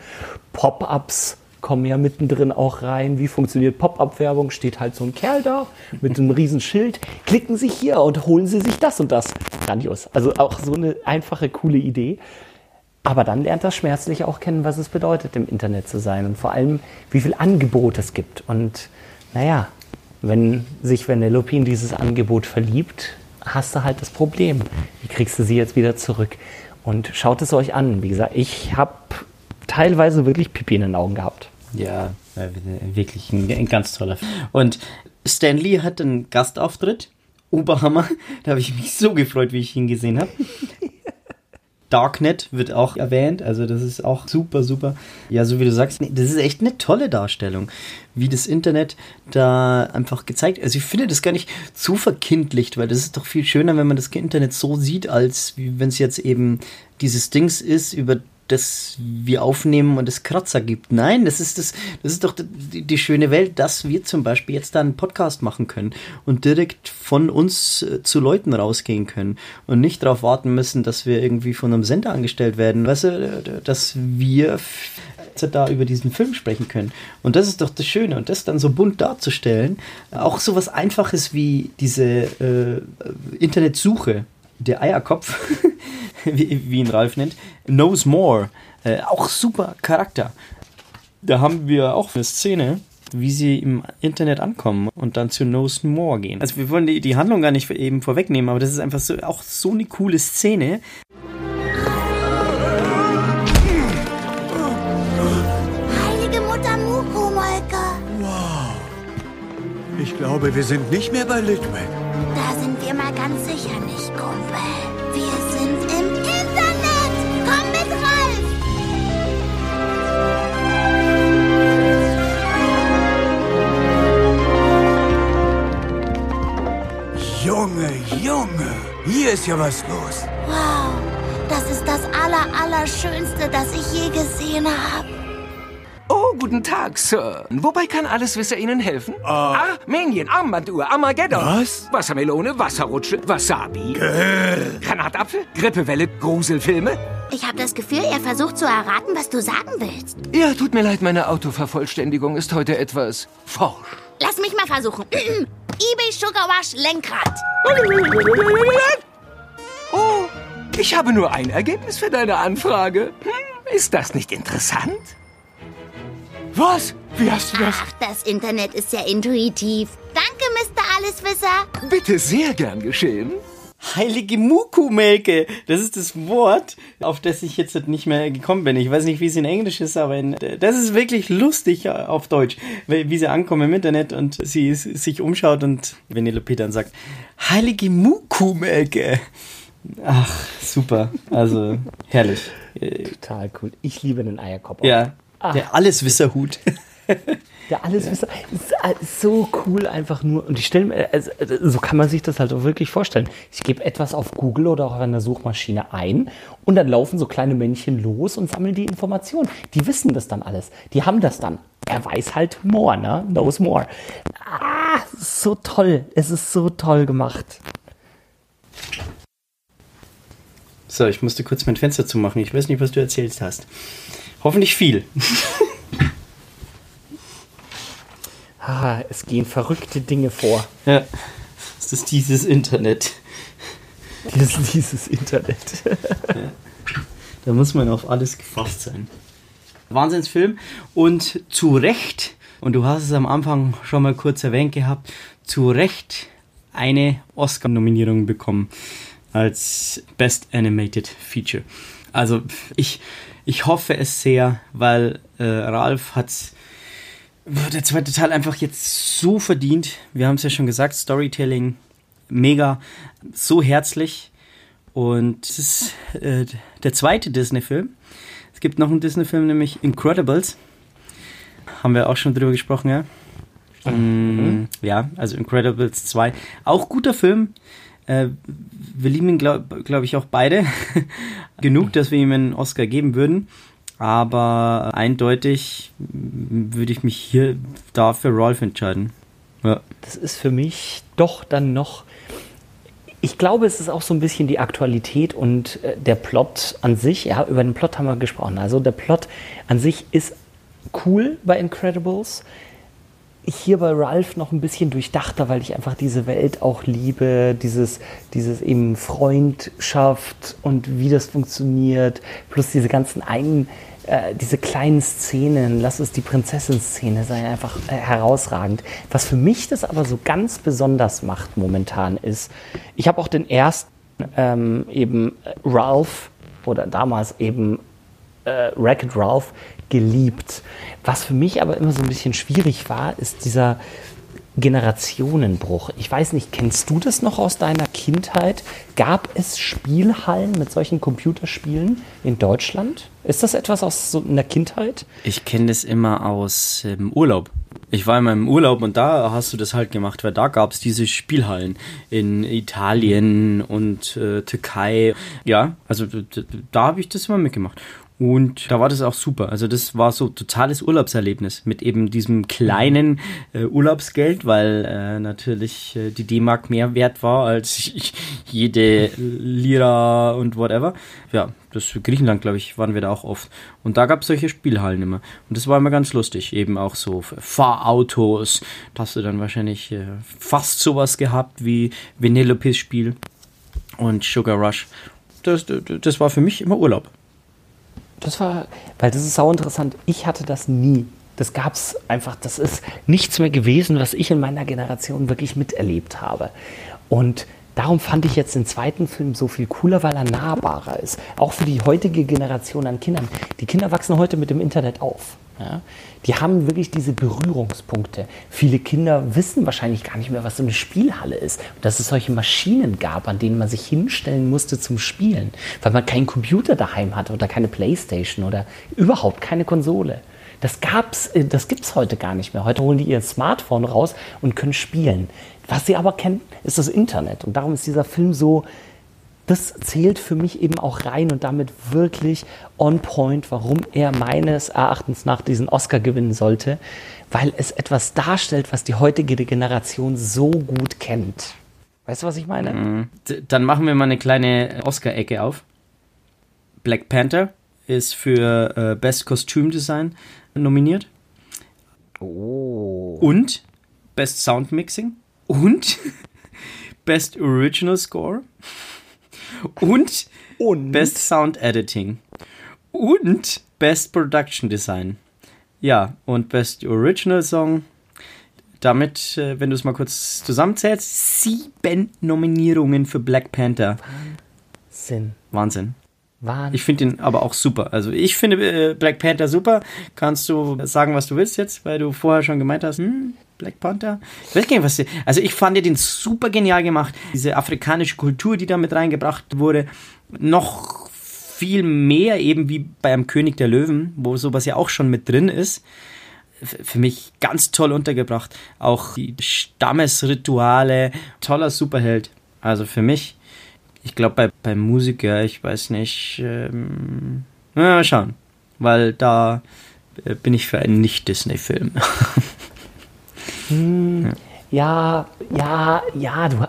Pop-ups kommen ja mittendrin auch rein. Wie funktioniert Pop-up-Werbung? Steht halt so ein Kerl da mit einem riesen Schild. Klicken Sie hier und holen Sie sich das und das. Grandios. Also auch so eine einfache, coole Idee. Aber dann lernt er schmerzlich auch kennen, was es bedeutet, im Internet zu sein und vor allem, wie viel Angebot es gibt. Und naja, wenn sich Vanellope in dieses Angebot verliebt, hast du halt das Problem. Wie kriegst du sie jetzt wieder zurück? Und schaut es euch an. Wie gesagt, ich habe teilweise wirklich Pipi in den Augen gehabt. Ja, wirklich ein, ein ganz toller. Und Stanley hat einen Gastauftritt. Oberhammer. Da habe ich mich so gefreut, wie ich ihn gesehen habe. Darknet wird auch erwähnt, also das ist auch super, super. Ja, so wie du sagst, das ist echt eine tolle Darstellung, wie das Internet da einfach gezeigt. Also ich finde das gar nicht zu verkindlicht, weil das ist doch viel schöner, wenn man das Internet so sieht, als wenn es jetzt eben dieses Dings ist, über das wir aufnehmen und es Kratzer gibt. Nein, das ist das, das ist doch die, die, schöne Welt, dass wir zum Beispiel jetzt da einen Podcast machen können und direkt von uns äh, zu Leuten rausgehen können und nicht darauf warten müssen, dass wir irgendwie von einem Sender angestellt werden. Weißt du, dass wir da über diesen Film sprechen können. Und das ist doch das Schöne. Und das dann so bunt darzustellen, auch so was Einfaches wie diese äh, Internetsuche, der Eierkopf, wie, wie ihn Ralf nennt, knows more. Äh, auch super Charakter. Da haben wir auch eine Szene, wie sie im Internet ankommen und dann zu Knows More gehen. Also wir wollen die, die Handlung gar nicht eben vorwegnehmen, aber das ist einfach so, auch so eine coole Szene. Heilige Mutter Muku-Molke. Wow. Ich glaube, wir sind nicht mehr bei Litwick. Junge, hier ist ja was los. Wow, das ist das aller, allerschönste, das ich je gesehen habe. Oh, guten Tag, Sir. Wobei kann alles Wisser Ihnen helfen? Armenien, Armbanduhr, Armageddon. Was? Wassermelone, Wasserrutsche, Wasabi. Äh, Granatapfel, Grippewelle, Gruselfilme. Ich habe das Gefühl, er versucht zu erraten, was du sagen willst. Ja, tut mir leid, meine Autovervollständigung ist heute etwas forsch. Lass mich mal versuchen. eBay Sugar Wash Lenkrad. Oh, ich habe nur ein Ergebnis für deine Anfrage. Hm, ist das nicht interessant? was? Wie hast du das? Ach, das Internet ist ja intuitiv. Danke, Mr. Alleswisser. Bitte sehr gern geschehen. Heilige Muku-Melke, das ist das Wort, auf das ich jetzt nicht mehr gekommen bin. Ich weiß nicht, wie es in Englisch ist, aber in, das ist wirklich lustig auf Deutsch, wie sie ankommen im Internet und sie sich umschaut und Vanellope dann sagt, Heilige Muku-Melke. Ach, super. Also, herrlich. Total cool. Ich liebe den Eierkopf. Ja, der Alleswisserhut. Der Alleswisser ist äh, so cool einfach nur. Und ich stelle mir, also, so kann man sich das halt auch wirklich vorstellen. Ich gebe etwas auf Google oder auch in der Suchmaschine ein und dann laufen so kleine Männchen los und sammeln die Informationen. Die wissen das dann alles. Die haben das dann. Er weiß halt more, ne? Knows more. Ah, so toll. Es ist so toll gemacht. So, ich musste kurz mein Fenster zumachen. Ich weiß nicht, was du erzählt hast. Hoffentlich viel. Ah, es gehen verrückte Dinge vor. Ja. Das ist dieses Internet. Dieses, dieses Internet. Da muss man auf alles gefasst sein. Wahnsinnsfilm und zu Recht, und du hast es am Anfang schon mal kurz erwähnt gehabt, zu Recht eine Oscar-Nominierung bekommen als Best Animated Feature. Also ich, ich hoffe es sehr, weil äh, Ralph hat der zweite Teil einfach jetzt so verdient. Wir haben es ja schon gesagt, Storytelling mega, so herzlich. Und es ist äh, der zweite Disney-Film. Es gibt noch einen Disney-Film, nämlich Incredibles. Haben wir auch schon drüber gesprochen, ja? Mhm. Ja, also Incredibles 2. Auch guter Film. Äh, wir lieben ihn, glaube glaub ich, auch beide. Genug, dass wir ihm einen Oscar geben würden. Aber eindeutig würde ich mich hier da für Rolf entscheiden. Ja. Das ist für mich doch dann noch. Ich glaube, es ist auch so ein bisschen die Aktualität und äh, der Plot an sich. Ja, über den Plot haben wir gesprochen. Also der Plot an sich ist cool bei Incredibles. Hier bei Ralph noch ein bisschen durchdachter, weil ich einfach diese Welt auch liebe, dieses, dieses eben Freundschaft und wie das funktioniert, plus diese ganzen ein, äh, diese kleinen Szenen, lass es die Prinzessin-Szene sein, einfach äh, herausragend. Was für mich das aber so ganz besonders macht momentan ist, ich habe auch den ersten ähm, eben Ralph oder damals eben äh, Wreck-It Ralph geliebt. Was für mich aber immer so ein bisschen schwierig war, ist dieser Generationenbruch. Ich weiß nicht, kennst du das noch aus deiner Kindheit? Gab es Spielhallen mit solchen Computerspielen in Deutschland? Ist das etwas aus so einer Kindheit? Ich kenne das immer aus ähm, Urlaub. Ich war immer im Urlaub und da hast du das halt gemacht, weil da gab es diese Spielhallen in Italien und äh, Türkei. Ja, also da habe ich das immer mitgemacht. Und da war das auch super. Also das war so totales Urlaubserlebnis mit eben diesem kleinen äh, Urlaubsgeld, weil äh, natürlich äh, die D-Mark mehr wert war als jede Lira und whatever. Ja, das Griechenland, glaube ich, waren wir da auch oft. Und da gab es solche Spielhallen immer. Und das war immer ganz lustig. Eben auch so Fahrautos. Da hast du dann wahrscheinlich äh, fast sowas gehabt wie Vanellopes Spiel und Sugar Rush. Das, das war für mich immer Urlaub. Das war, weil das ist sau interessant. Ich hatte das nie. Das gab es einfach, das ist nichts mehr gewesen, was ich in meiner Generation wirklich miterlebt habe. Und darum fand ich jetzt den zweiten Film so viel cooler, weil er nahbarer ist. Auch für die heutige Generation an Kindern. Die Kinder wachsen heute mit dem Internet auf. Ja? Die haben wirklich diese Berührungspunkte. Viele Kinder wissen wahrscheinlich gar nicht mehr, was so eine Spielhalle ist. Und dass es solche Maschinen gab, an denen man sich hinstellen musste zum Spielen, weil man keinen Computer daheim hatte oder keine Playstation oder überhaupt keine Konsole. Das äh, das gibt's heute gar nicht mehr. Heute holen die ihr Smartphone raus und können spielen. Was sie aber kennen, ist das Internet. Und darum ist dieser Film so, das zählt für mich eben auch rein und damit wirklich on point, warum er meines Erachtens nach diesen Oscar gewinnen sollte, weil es etwas darstellt, was die heutige Generation so gut kennt. Weißt du, was ich meine? Mhm. Dann machen wir mal eine kleine Oscar-Ecke auf. Black Panther ist für äh, Best Kostümdesign nominiert. Oh. Und Best Sound Mixing. Und Best Original Score. Und, und, Best Sound Editing. Und Best Production Design. Ja, und Best Original Song. Damit, äh, wenn du es mal kurz zusammenzählst, sieben Nominierungen für Black Panther. Wahnsinn. Wahnsinn. Wahnsinn. Ich finde ihn aber auch super. Also ich finde äh, Black Panther super. Kannst du sagen, was du willst jetzt, weil du vorher schon gemeint hast, hm, Black Panther? Ich weiß gar nicht, was die, Also ich fand den super genial gemacht. Diese afrikanische Kultur, die da mit reingebracht wurde, noch viel mehr eben wie beim König der Löwen, wo sowas ja auch schon mit drin ist. Für mich ganz toll untergebracht. Auch die Stammesrituale, toller Superheld. Also für mich ich glaube, bei, bei Musiker, ich weiß nicht. Ähm, na, mal schauen. Weil da äh, bin ich für einen Nicht-Disney-Film. hm, ja. ja, ja, ja, du,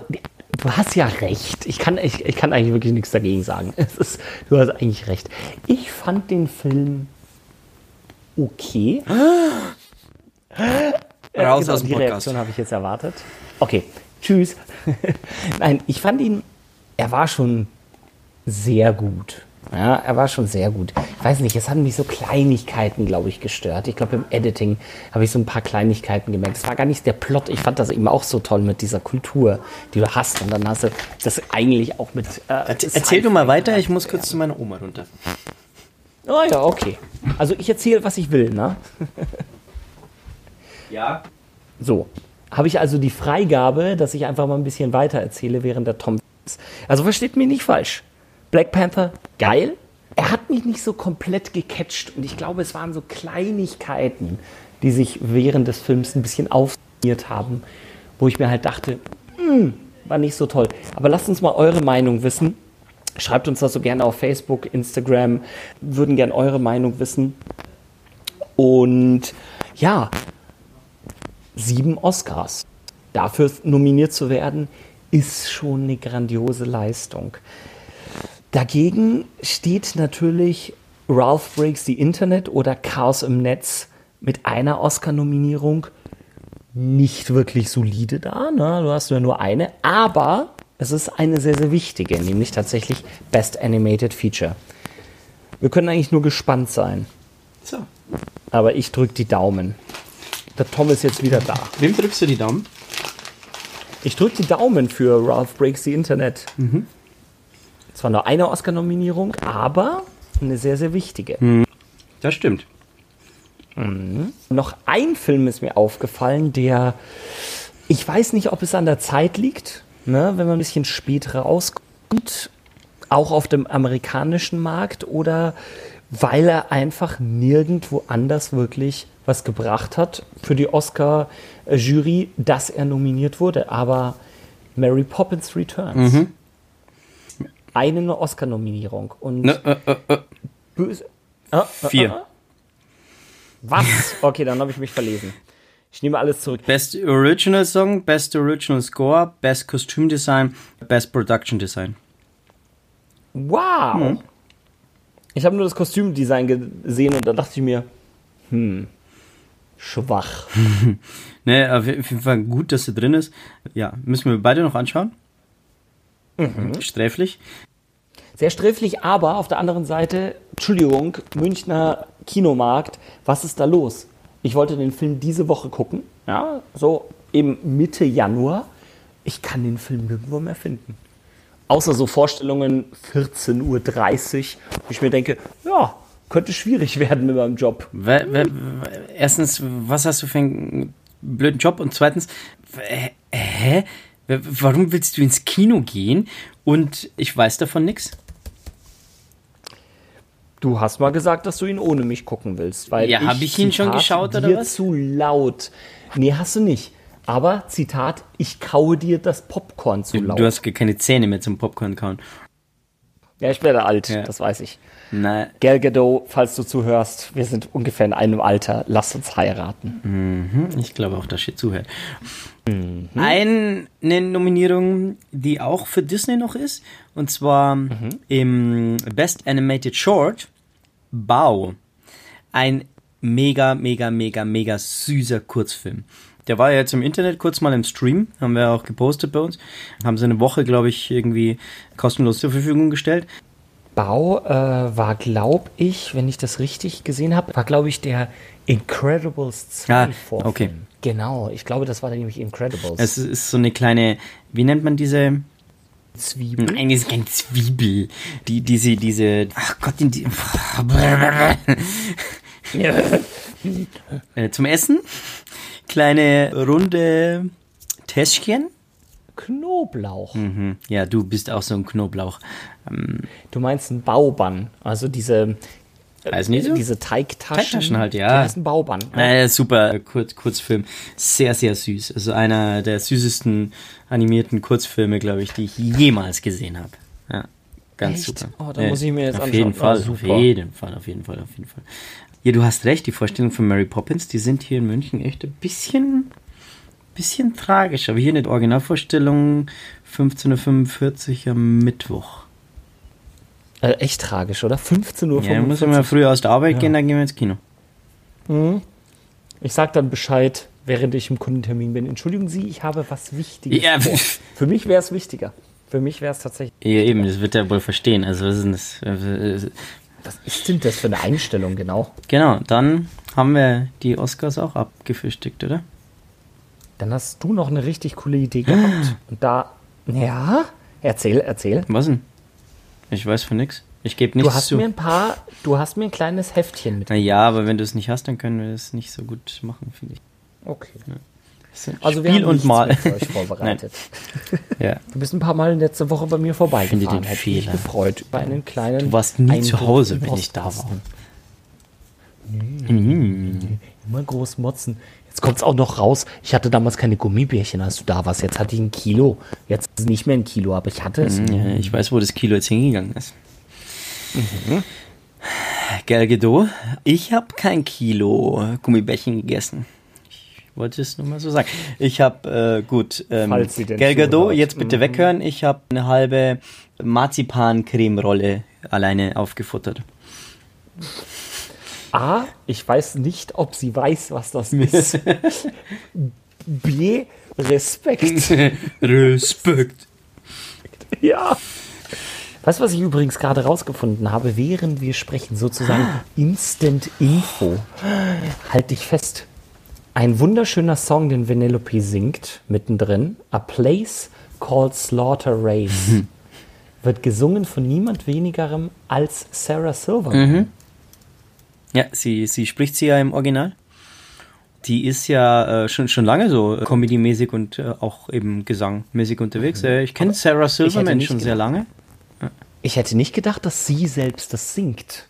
du hast ja recht. Ich kann, ich, ich kann eigentlich wirklich nichts dagegen sagen. Es ist, du hast eigentlich recht. Ich fand den Film okay. Äh, Raus aus dem die Podcast. Reaktion habe ich jetzt erwartet. Okay, tschüss. Nein, ich fand ihn, er war schon sehr gut. Ja, er war schon sehr gut. Ich weiß nicht, es haben mich so Kleinigkeiten, glaube ich, gestört. Ich glaube, im Editing habe ich so ein paar Kleinigkeiten gemerkt. Es war gar nicht der Plot. Ich fand das eben auch so toll mit dieser Kultur, die du hast. Und dann hast du das eigentlich auch mit. Äh, Erzähl du mal weiter, ich muss kurz zu meiner Oma runter. Oh ja, okay. Also ich erzähle, was ich will, ne? Ja. So, habe ich also die Freigabe, dass ich einfach mal ein bisschen weiter erzähle, während der Tom. Also versteht mich nicht falsch. Black Panther, geil. Er hat mich nicht so komplett gecatcht und ich glaube, es waren so Kleinigkeiten, die sich während des Films ein bisschen aufsummiert haben, wo ich mir halt dachte, hm, war nicht so toll. Aber lasst uns mal eure Meinung wissen. Schreibt uns das so gerne auf Facebook, Instagram. Würden gerne eure Meinung wissen. Und ja, sieben Oscars. Dafür nominiert zu werden, ist schon eine grandiose Leistung. Dagegen steht natürlich Ralph Breaks the Internet oder Chaos im Netz mit einer Oscar-Nominierung nicht wirklich solide da. Ne? Du hast ja nur eine, aber es ist eine sehr, sehr wichtige, nämlich tatsächlich Best Animated Feature. Wir können eigentlich nur gespannt sein. So. Aber ich drücke die Daumen. Der Tom ist jetzt wieder da. Wem drückst du die Daumen? Ich drücke die Daumen für Ralph Breaks the Internet. Zwar nur eine Oscar-Nominierung, aber eine sehr, sehr wichtige. Das stimmt. Noch ein Film ist mir aufgefallen, der, ich weiß nicht, ob es an der Zeit liegt, ne, wenn man ein bisschen spät rauskommt, auch auf dem amerikanischen Markt oder weil er einfach nirgendwo anders wirklich was gebracht hat für die Oscar-Jury, dass er nominiert wurde. Aber Mary Poppins Returns. Eine Oscar-Nominierung. Und Ne, äh, äh, äh. böse. Ah, ah, Vier. ah, ah. Was? Okay, dann habe ich mich verlesen. Ich nehme alles zurück. Best Original Song, Best Original Score, Best Costume Design, Best Production Design. Wow! Mhm. Ich habe nur das Kostümdesign gesehen und da dachte ich mir, hm, schwach. Ne, auf jeden Fall gut, dass sie drin ist. Ja, müssen wir beide noch anschauen. Sträflich. Sehr sträflich, aber auf der anderen Seite, Entschuldigung, Münchner Kinomarkt, was ist da los? Ich wollte den Film diese Woche gucken, ja, so eben Mitte Januar. Ich kann den Film nirgendwo mehr finden. Außer so Vorstellungen 14.30 Uhr, wo ich mir denke, ja, könnte schwierig werden mit meinem Job. Erstens, was hast du für einen blöden Job? Und zweitens, hä? Wer- Warum willst du ins Kino gehen? Und ich weiß davon nichts. Du hast mal gesagt, dass du ihn ohne mich gucken willst. Weil Ja, hab ich ihn schon Zitat, geschaut, oder dir was? zu laut. Nee, hast du nicht. Aber, Zitat, ich kaue dir das Popcorn zu laut. Du hast keine Zähne mehr zum Popcorn kauen. Ja, ich werde alt, Ja. das weiß ich. Na, Gal Gadot, falls du zuhörst, wir sind ungefähr in einem Alter. Lass uns heiraten. ich glaube auch, dass sie zuhört. Eine Nominierung, die auch für Disney noch ist, und zwar im Best Animated Short, Bao. Ein mega, mega, mega, mega süßer Kurzfilm. Der war ja jetzt im Internet kurz mal im Stream, haben wir auch gepostet bei uns. Haben sie eine Woche, glaube ich, irgendwie kostenlos zur Verfügung gestellt. Bau äh, war, glaube ich, wenn ich das richtig gesehen habe, war, glaube ich, der Incredibles 2 Ah, Vorfilm. okay. Genau, ich glaube, das war nämlich Incredibles. Es ist so eine kleine, wie nennt man diese? Zwiebel. Nein, das ist keine Zwiebel. Die, diese, diese, ach Gott, die, die äh, zum Essen. Kleine runde Täschchen. Knoblauch. Mhm. Ja, du bist auch so ein Knoblauch. Ähm, Du meinst einen Baubann, also diese, Weiß nicht so? diese Teigtaschen. Teigtaschen halt, ja. Die heißen Baubann. äh, super Kurz, Kurzfilm. Sehr, sehr süß. Also einer der süßesten animierten Kurzfilme, glaube ich, die ich jemals gesehen habe. Ja, ganz Echt? super. Oh, da muss ich mir jetzt auf anschauen. Jeden Fall, Ah, auf jeden Fall, auf jeden Fall, auf jeden Fall. Ja, du hast recht, die Vorstellungen von Mary Poppins, die sind hier in München echt ein bisschen bisschen tragisch, aber hier eine Originalvorstellung 15.45 Uhr am Mittwoch. Äh, echt tragisch, oder? 15 Uhr. Ja, dann muss man früher aus der Arbeit Ja. gehen, dann gehen wir ins Kino. Mhm. Ich sag dann Bescheid, während ich im Kundentermin bin. Entschuldigen Sie, ich habe was Wichtiges Ja, vor. Für mich wäre es wichtiger. Für mich wäre es tatsächlich. Ja, eben, das wird er wohl verstehen. Also, was ist denn das? Was ist denn das für eine Einstellung, genau? Genau, dann haben wir die Oscars auch abgefrühstückt, oder? Dann hast du noch eine richtig coole Idee gehabt. Und da. Ja? Erzähl, erzähl. Was denn? Ich weiß von nichts. Ich gebe Du nichts hast zu. mir ein paar. Du hast mir ein kleines Heftchen mit. Naja, aber wenn du es nicht hast, dann können wir es nicht so gut machen, finde ich. Okay. Das Also wir Spiel haben und Mal. für euch vorbereitet. ja. Du bist ein paar Mal letzte Woche bei mir vorbeigefahren. Finde den Hätte mich Fehler. gefreut über einen kleinen. Du warst nie zu Hause, wenn ich da war. Ostposten. Mhm. Immer groß motzen. Jetzt kommt es auch noch raus. Ich hatte damals keine Gummibärchen, als du da warst. Jetzt hatte ich ein Kilo. Jetzt ist es nicht mehr ein Kilo, aber ich hatte es. Mhm, Ja, ich weiß, wo das Kilo jetzt hingegangen ist. Mhm. Gal Gadot, ich habe kein Kilo Gummibärchen gegessen. Ich wollte es nur mal so sagen. Ich habe, äh, gut, ähm, Falls sie denn Gal Gadot, zuhört. jetzt bitte Mhm. weghören. Ich habe eine halbe Marzipan-Creme-Rolle alleine aufgefuttert. A, ich weiß nicht, ob sie weiß, was das ist. B, Respekt. Respekt. Ja. Weißt du, was ich übrigens gerade rausgefunden habe, während wir sprechen, sozusagen Instant Info. Halt dich fest. Ein wunderschöner Song, den Vanellope singt, mittendrin. A Place Called Slaughter Race. Wird gesungen von niemand wenigerem als Sarah Silverman. Mhm. Ja, sie, sie spricht sie ja im Original. Die ist ja äh, schon, schon lange so äh, comedy-mäßig und äh, auch eben gesangmäßig unterwegs. Äh, ich kenne Sarah Silverman schon sehr gedacht. lange. Ich hätte nicht gedacht, dass sie selbst das singt.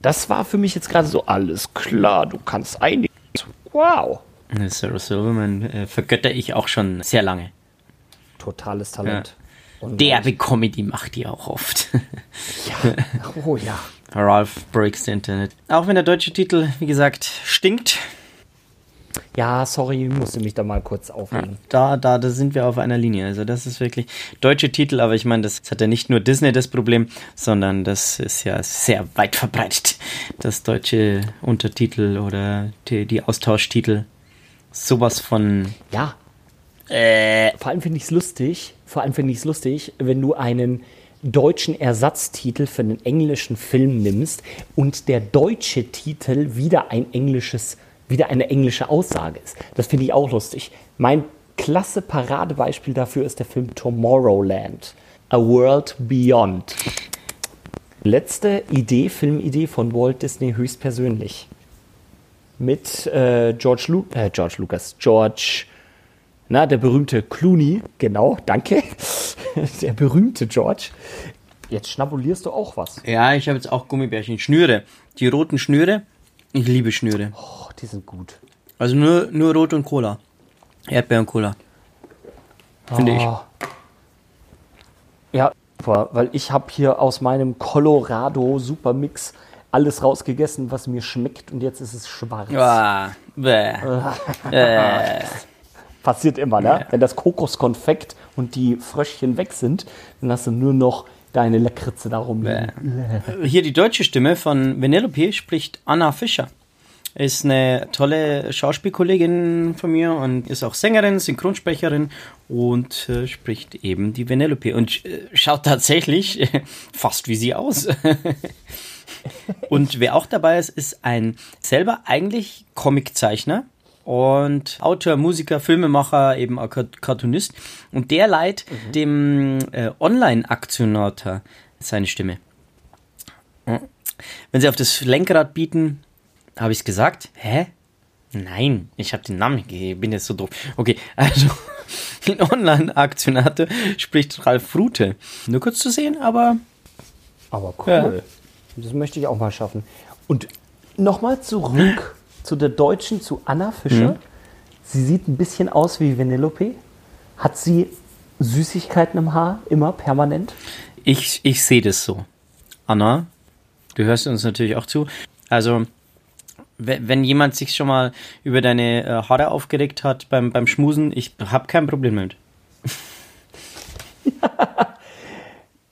Das war für mich jetzt gerade so, alles klar, du kannst einiges. Wow. Äh, Sarah Silverman äh, vergötter ich auch schon sehr lange. Totales Talent. Und- Derbe Comedy macht die auch oft. Oh ja. Ralph Breaks the Internet. Auch wenn der deutsche Titel, wie gesagt, stinkt. Ja, sorry, musste mich da mal kurz aufregen. Da, da, da sind wir auf einer Linie. Also das ist wirklich deutsche Titel, aber ich meine, das hat ja nicht nur Disney das Problem, sondern das ist ja sehr weit verbreitet. Das deutsche Untertitel oder die, die Austauschtitel. Sowas von. Ja. Äh. Vor allem finde ich es lustig, vor allem finde ich es lustig, wenn du einen deutschen Ersatztitel für einen englischen Film nimmst und der deutsche Titel wieder ein englisches, wieder eine englische Aussage ist. Das finde ich auch lustig. Mein klasse Paradebeispiel dafür ist der Film Tomorrowland. A World Beyond. Letzte Idee, Filmidee von Walt Disney höchstpersönlich. Mit äh, George, Lu äh, George Lucas, George, na, der berühmte Clooney, genau, danke. der berühmte George. Jetzt schnabulierst du auch was. Ja, ich habe jetzt auch Gummibärchen. Schnüre. Die roten Schnüre. Ich liebe Schnüre. Oh, die sind gut. Also nur, nur Rot und Cola. Erdbeer und Cola. Finde ich. Ah. Ja, super, weil ich habe hier aus meinem Colorado Supermix alles rausgegessen, was mir schmeckt und jetzt ist es schwarz. Ah, bäh. äh. Passiert immer, ne? Wenn das Kokoskonfekt und die Fröschchen weg sind, dann hast du nur noch deine Lakritze da rumliegen. Hier die deutsche Stimme von Vanellope spricht Anna Fischer. Ist eine tolle Schauspielkollegin von mir und ist auch Sängerin, Synchronsprecherin und äh, spricht eben die Vanellope und äh, schaut tatsächlich äh, fast wie sie aus. und wer auch dabei ist, ist ein selber eigentlich Comiczeichner und Autor, Musiker, Filmemacher, eben auch Cart- Cartoonist. Und der leiht dem äh, Online-Aktionator seine Stimme. Ja. Wenn sie auf das Lenkrad bieten, habe ich es gesagt. Hä? Nein, ich habe den Namen gegeben, bin jetzt so doof. Okay, also den Online-Aktionator spricht Ralf Rute. Nur kurz zu sehen, aber Aber cool. Das möchte ich auch mal schaffen. Und nochmal zurück zu der Deutschen, zu Anna Fischer. Mhm. Sie sieht ein bisschen aus wie Vanellope. Hat sie Süßigkeiten im Haar, immer permanent? Ich, ich sehe das so. Anna, du hörst uns natürlich auch zu. Also, we- wenn jemand sich schon mal über deine äh, Haare aufgeregt hat beim, beim Schmusen, ich habe kein Problem damit.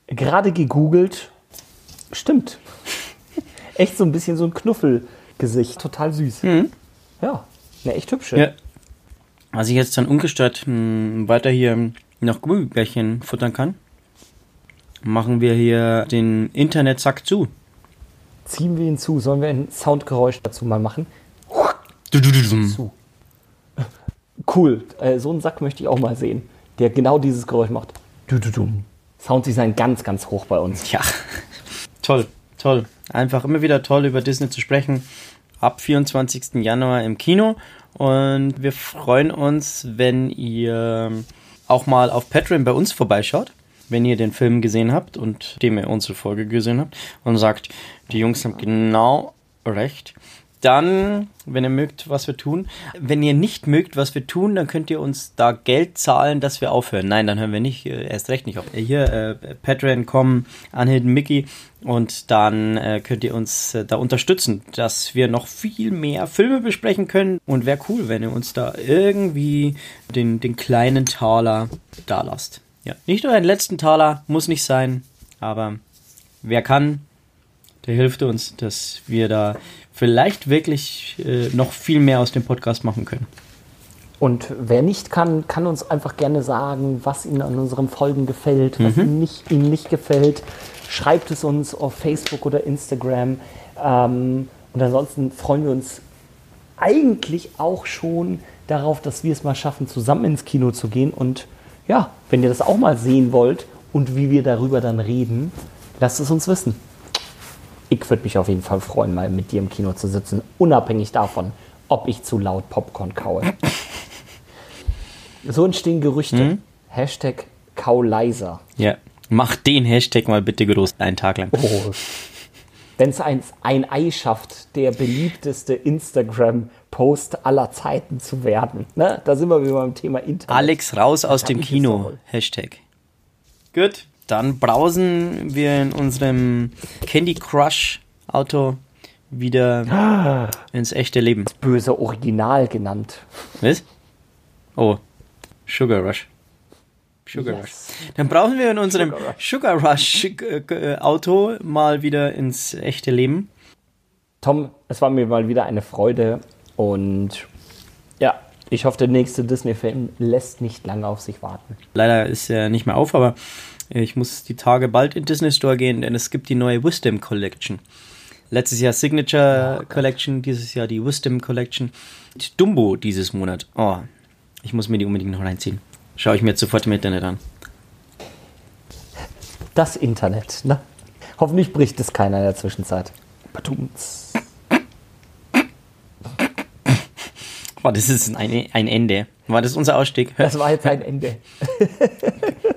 Gerade gegoogelt. Stimmt. Echt so ein bisschen so ein Knuffelgesicht. Total süß. Ja, eine echt hübsche. Ja. Was ich jetzt dann ungestört mh, weiter hier noch Gummibärchen futtern kann, machen wir hier den Internetsack zu. Ziehen wir ihn zu. Sollen wir ein Soundgeräusch dazu mal machen? Zu. Cool. Äh, so einen Sack möchte ich auch mal sehen, der genau dieses Geräusch macht. Sounddesign ganz, ganz hoch bei uns. Ja, toll, toll. Einfach immer wieder toll über Disney zu sprechen. Ab 24. Januar im Kino. Und wir freuen uns, wenn ihr auch mal auf Patreon bei uns vorbeischaut, wenn ihr den Film gesehen habt und dem ihr unsere Folge gesehen habt und sagt, die Jungs haben genau recht. Dann, wenn ihr mögt, was wir tun. Wenn ihr nicht mögt, was wir tun, dann könnt ihr uns da Geld zahlen, dass wir aufhören. Nein, dann hören wir nicht, äh, erst recht nicht auf. Hier, äh, Patreon, kommen, Unhidden Mickey und dann äh, könnt ihr uns äh, da unterstützen, dass wir noch viel mehr Filme besprechen können. Und wäre cool, wenn ihr uns da irgendwie den, den kleinen Taler da lasst. Ja, nicht nur den letzten Taler, muss nicht sein, aber wer kann, der hilft uns, dass wir da vielleicht wirklich äh, noch viel mehr aus dem Podcast machen können. Und wer nicht kann, kann uns einfach gerne sagen, was ihm an unseren Folgen gefällt, was Mhm. ihm, nicht, ihm nicht gefällt. Schreibt es uns auf Facebook oder Instagram. Ähm, und ansonsten freuen wir uns eigentlich auch schon darauf, dass wir es mal schaffen, zusammen ins Kino zu gehen. Und ja, wenn ihr das auch mal sehen wollt und wie wir darüber dann reden, lasst es uns wissen. Ich würde mich auf jeden Fall freuen, mal mit dir im Kino zu sitzen, unabhängig davon, ob ich zu laut Popcorn kaue. So entstehen Gerüchte. Hashtag Kauleiser. Ja. Mach den Hashtag mal bitte groß einen Tag lang. Oh. Wenn es ein, ein Ei schafft, der beliebteste Instagram-Post aller Zeiten zu werden. Ne? Da sind wir wieder beim Thema Internet. Alex raus aus dem Kino. Hashtag. Gut. Dann brausen wir in unserem Candy Crush Auto wieder ins echte Leben. Böse Original genannt. Was? Oh. Sugar Rush. Sugar Yes. Rush. Dann brauchen wir in unserem Sugar Rush äh, äh, Auto mal wieder ins echte Leben. Tom, es war mir mal wieder eine Freude und ja, ich hoffe, der nächste Disney-Film lässt nicht lange auf sich warten. Leider ist er nicht mehr auf, aber ich muss die Tage bald in Disney Store gehen, denn es gibt die neue Wisdom Collection. Letztes Jahr Signature Collection, dieses Jahr die Wisdom Collection. Dumbo dieses Monat. Oh, ich muss mir die unbedingt noch reinziehen. Schaue ich mir jetzt sofort im Internet an. Das Internet, ne? Hoffentlich bricht es keiner in der Zwischenzeit. Badumts. Oh, das ist ein, ein Ende. War das unser Ausstieg? Das war jetzt ein Ende.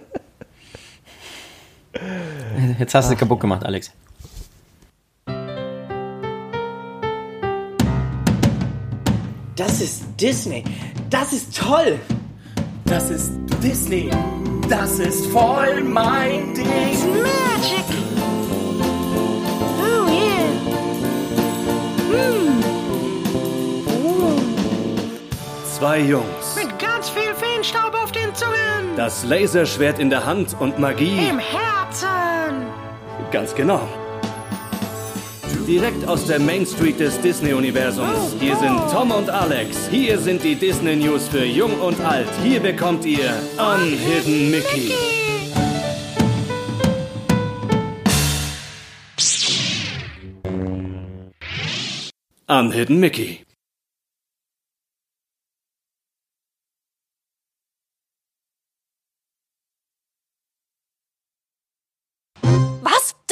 Jetzt hast du kaputt gemacht, Alex. Das ist Disney. Das ist toll. Das ist Disney. Das ist voll mein Ding. Magic. Oh yeah. Hm. Zwei Jungs, Mit ganz viel Feenstaub auf den Zungen. das Laserschwert in der Hand und Magie. Im Herzen. Ganz genau. Direkt aus der Main Street des Disney-Universums. Hier sind Tom und Alex. Hier sind die Disney News für Jung und Alt. Hier bekommt ihr Unhidden Mickey. Unhidden Mickey.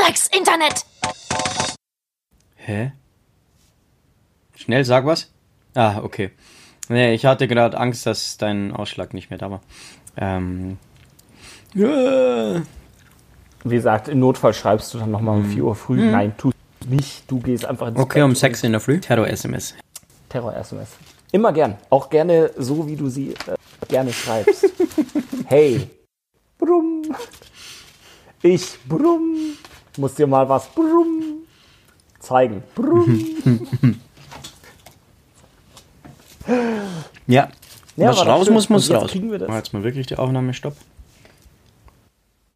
Drecks Internet! Hä? Schnell, sag was. Ah, okay. Nee, ich hatte gerade Angst, dass dein Ausschlag nicht mehr da war. Ähm. Wie gesagt, im Notfall schreibst du dann nochmal um 4 Uhr früh. Nein, tu nicht. Du gehst einfach ins Mhm. Okay, Bett um und- 6 in der Früh. Terror-SMS. Terror-SMS. Immer gern. Auch gerne so, wie du sie äh, gerne schreibst. hey. Brumm. Ich, brumm. Muss dir mal was brumm zeigen. Brumm. ja. ja was raus muss, muss raus. Kriegen wir das. War jetzt mal wirklich die Aufnahme stoppen.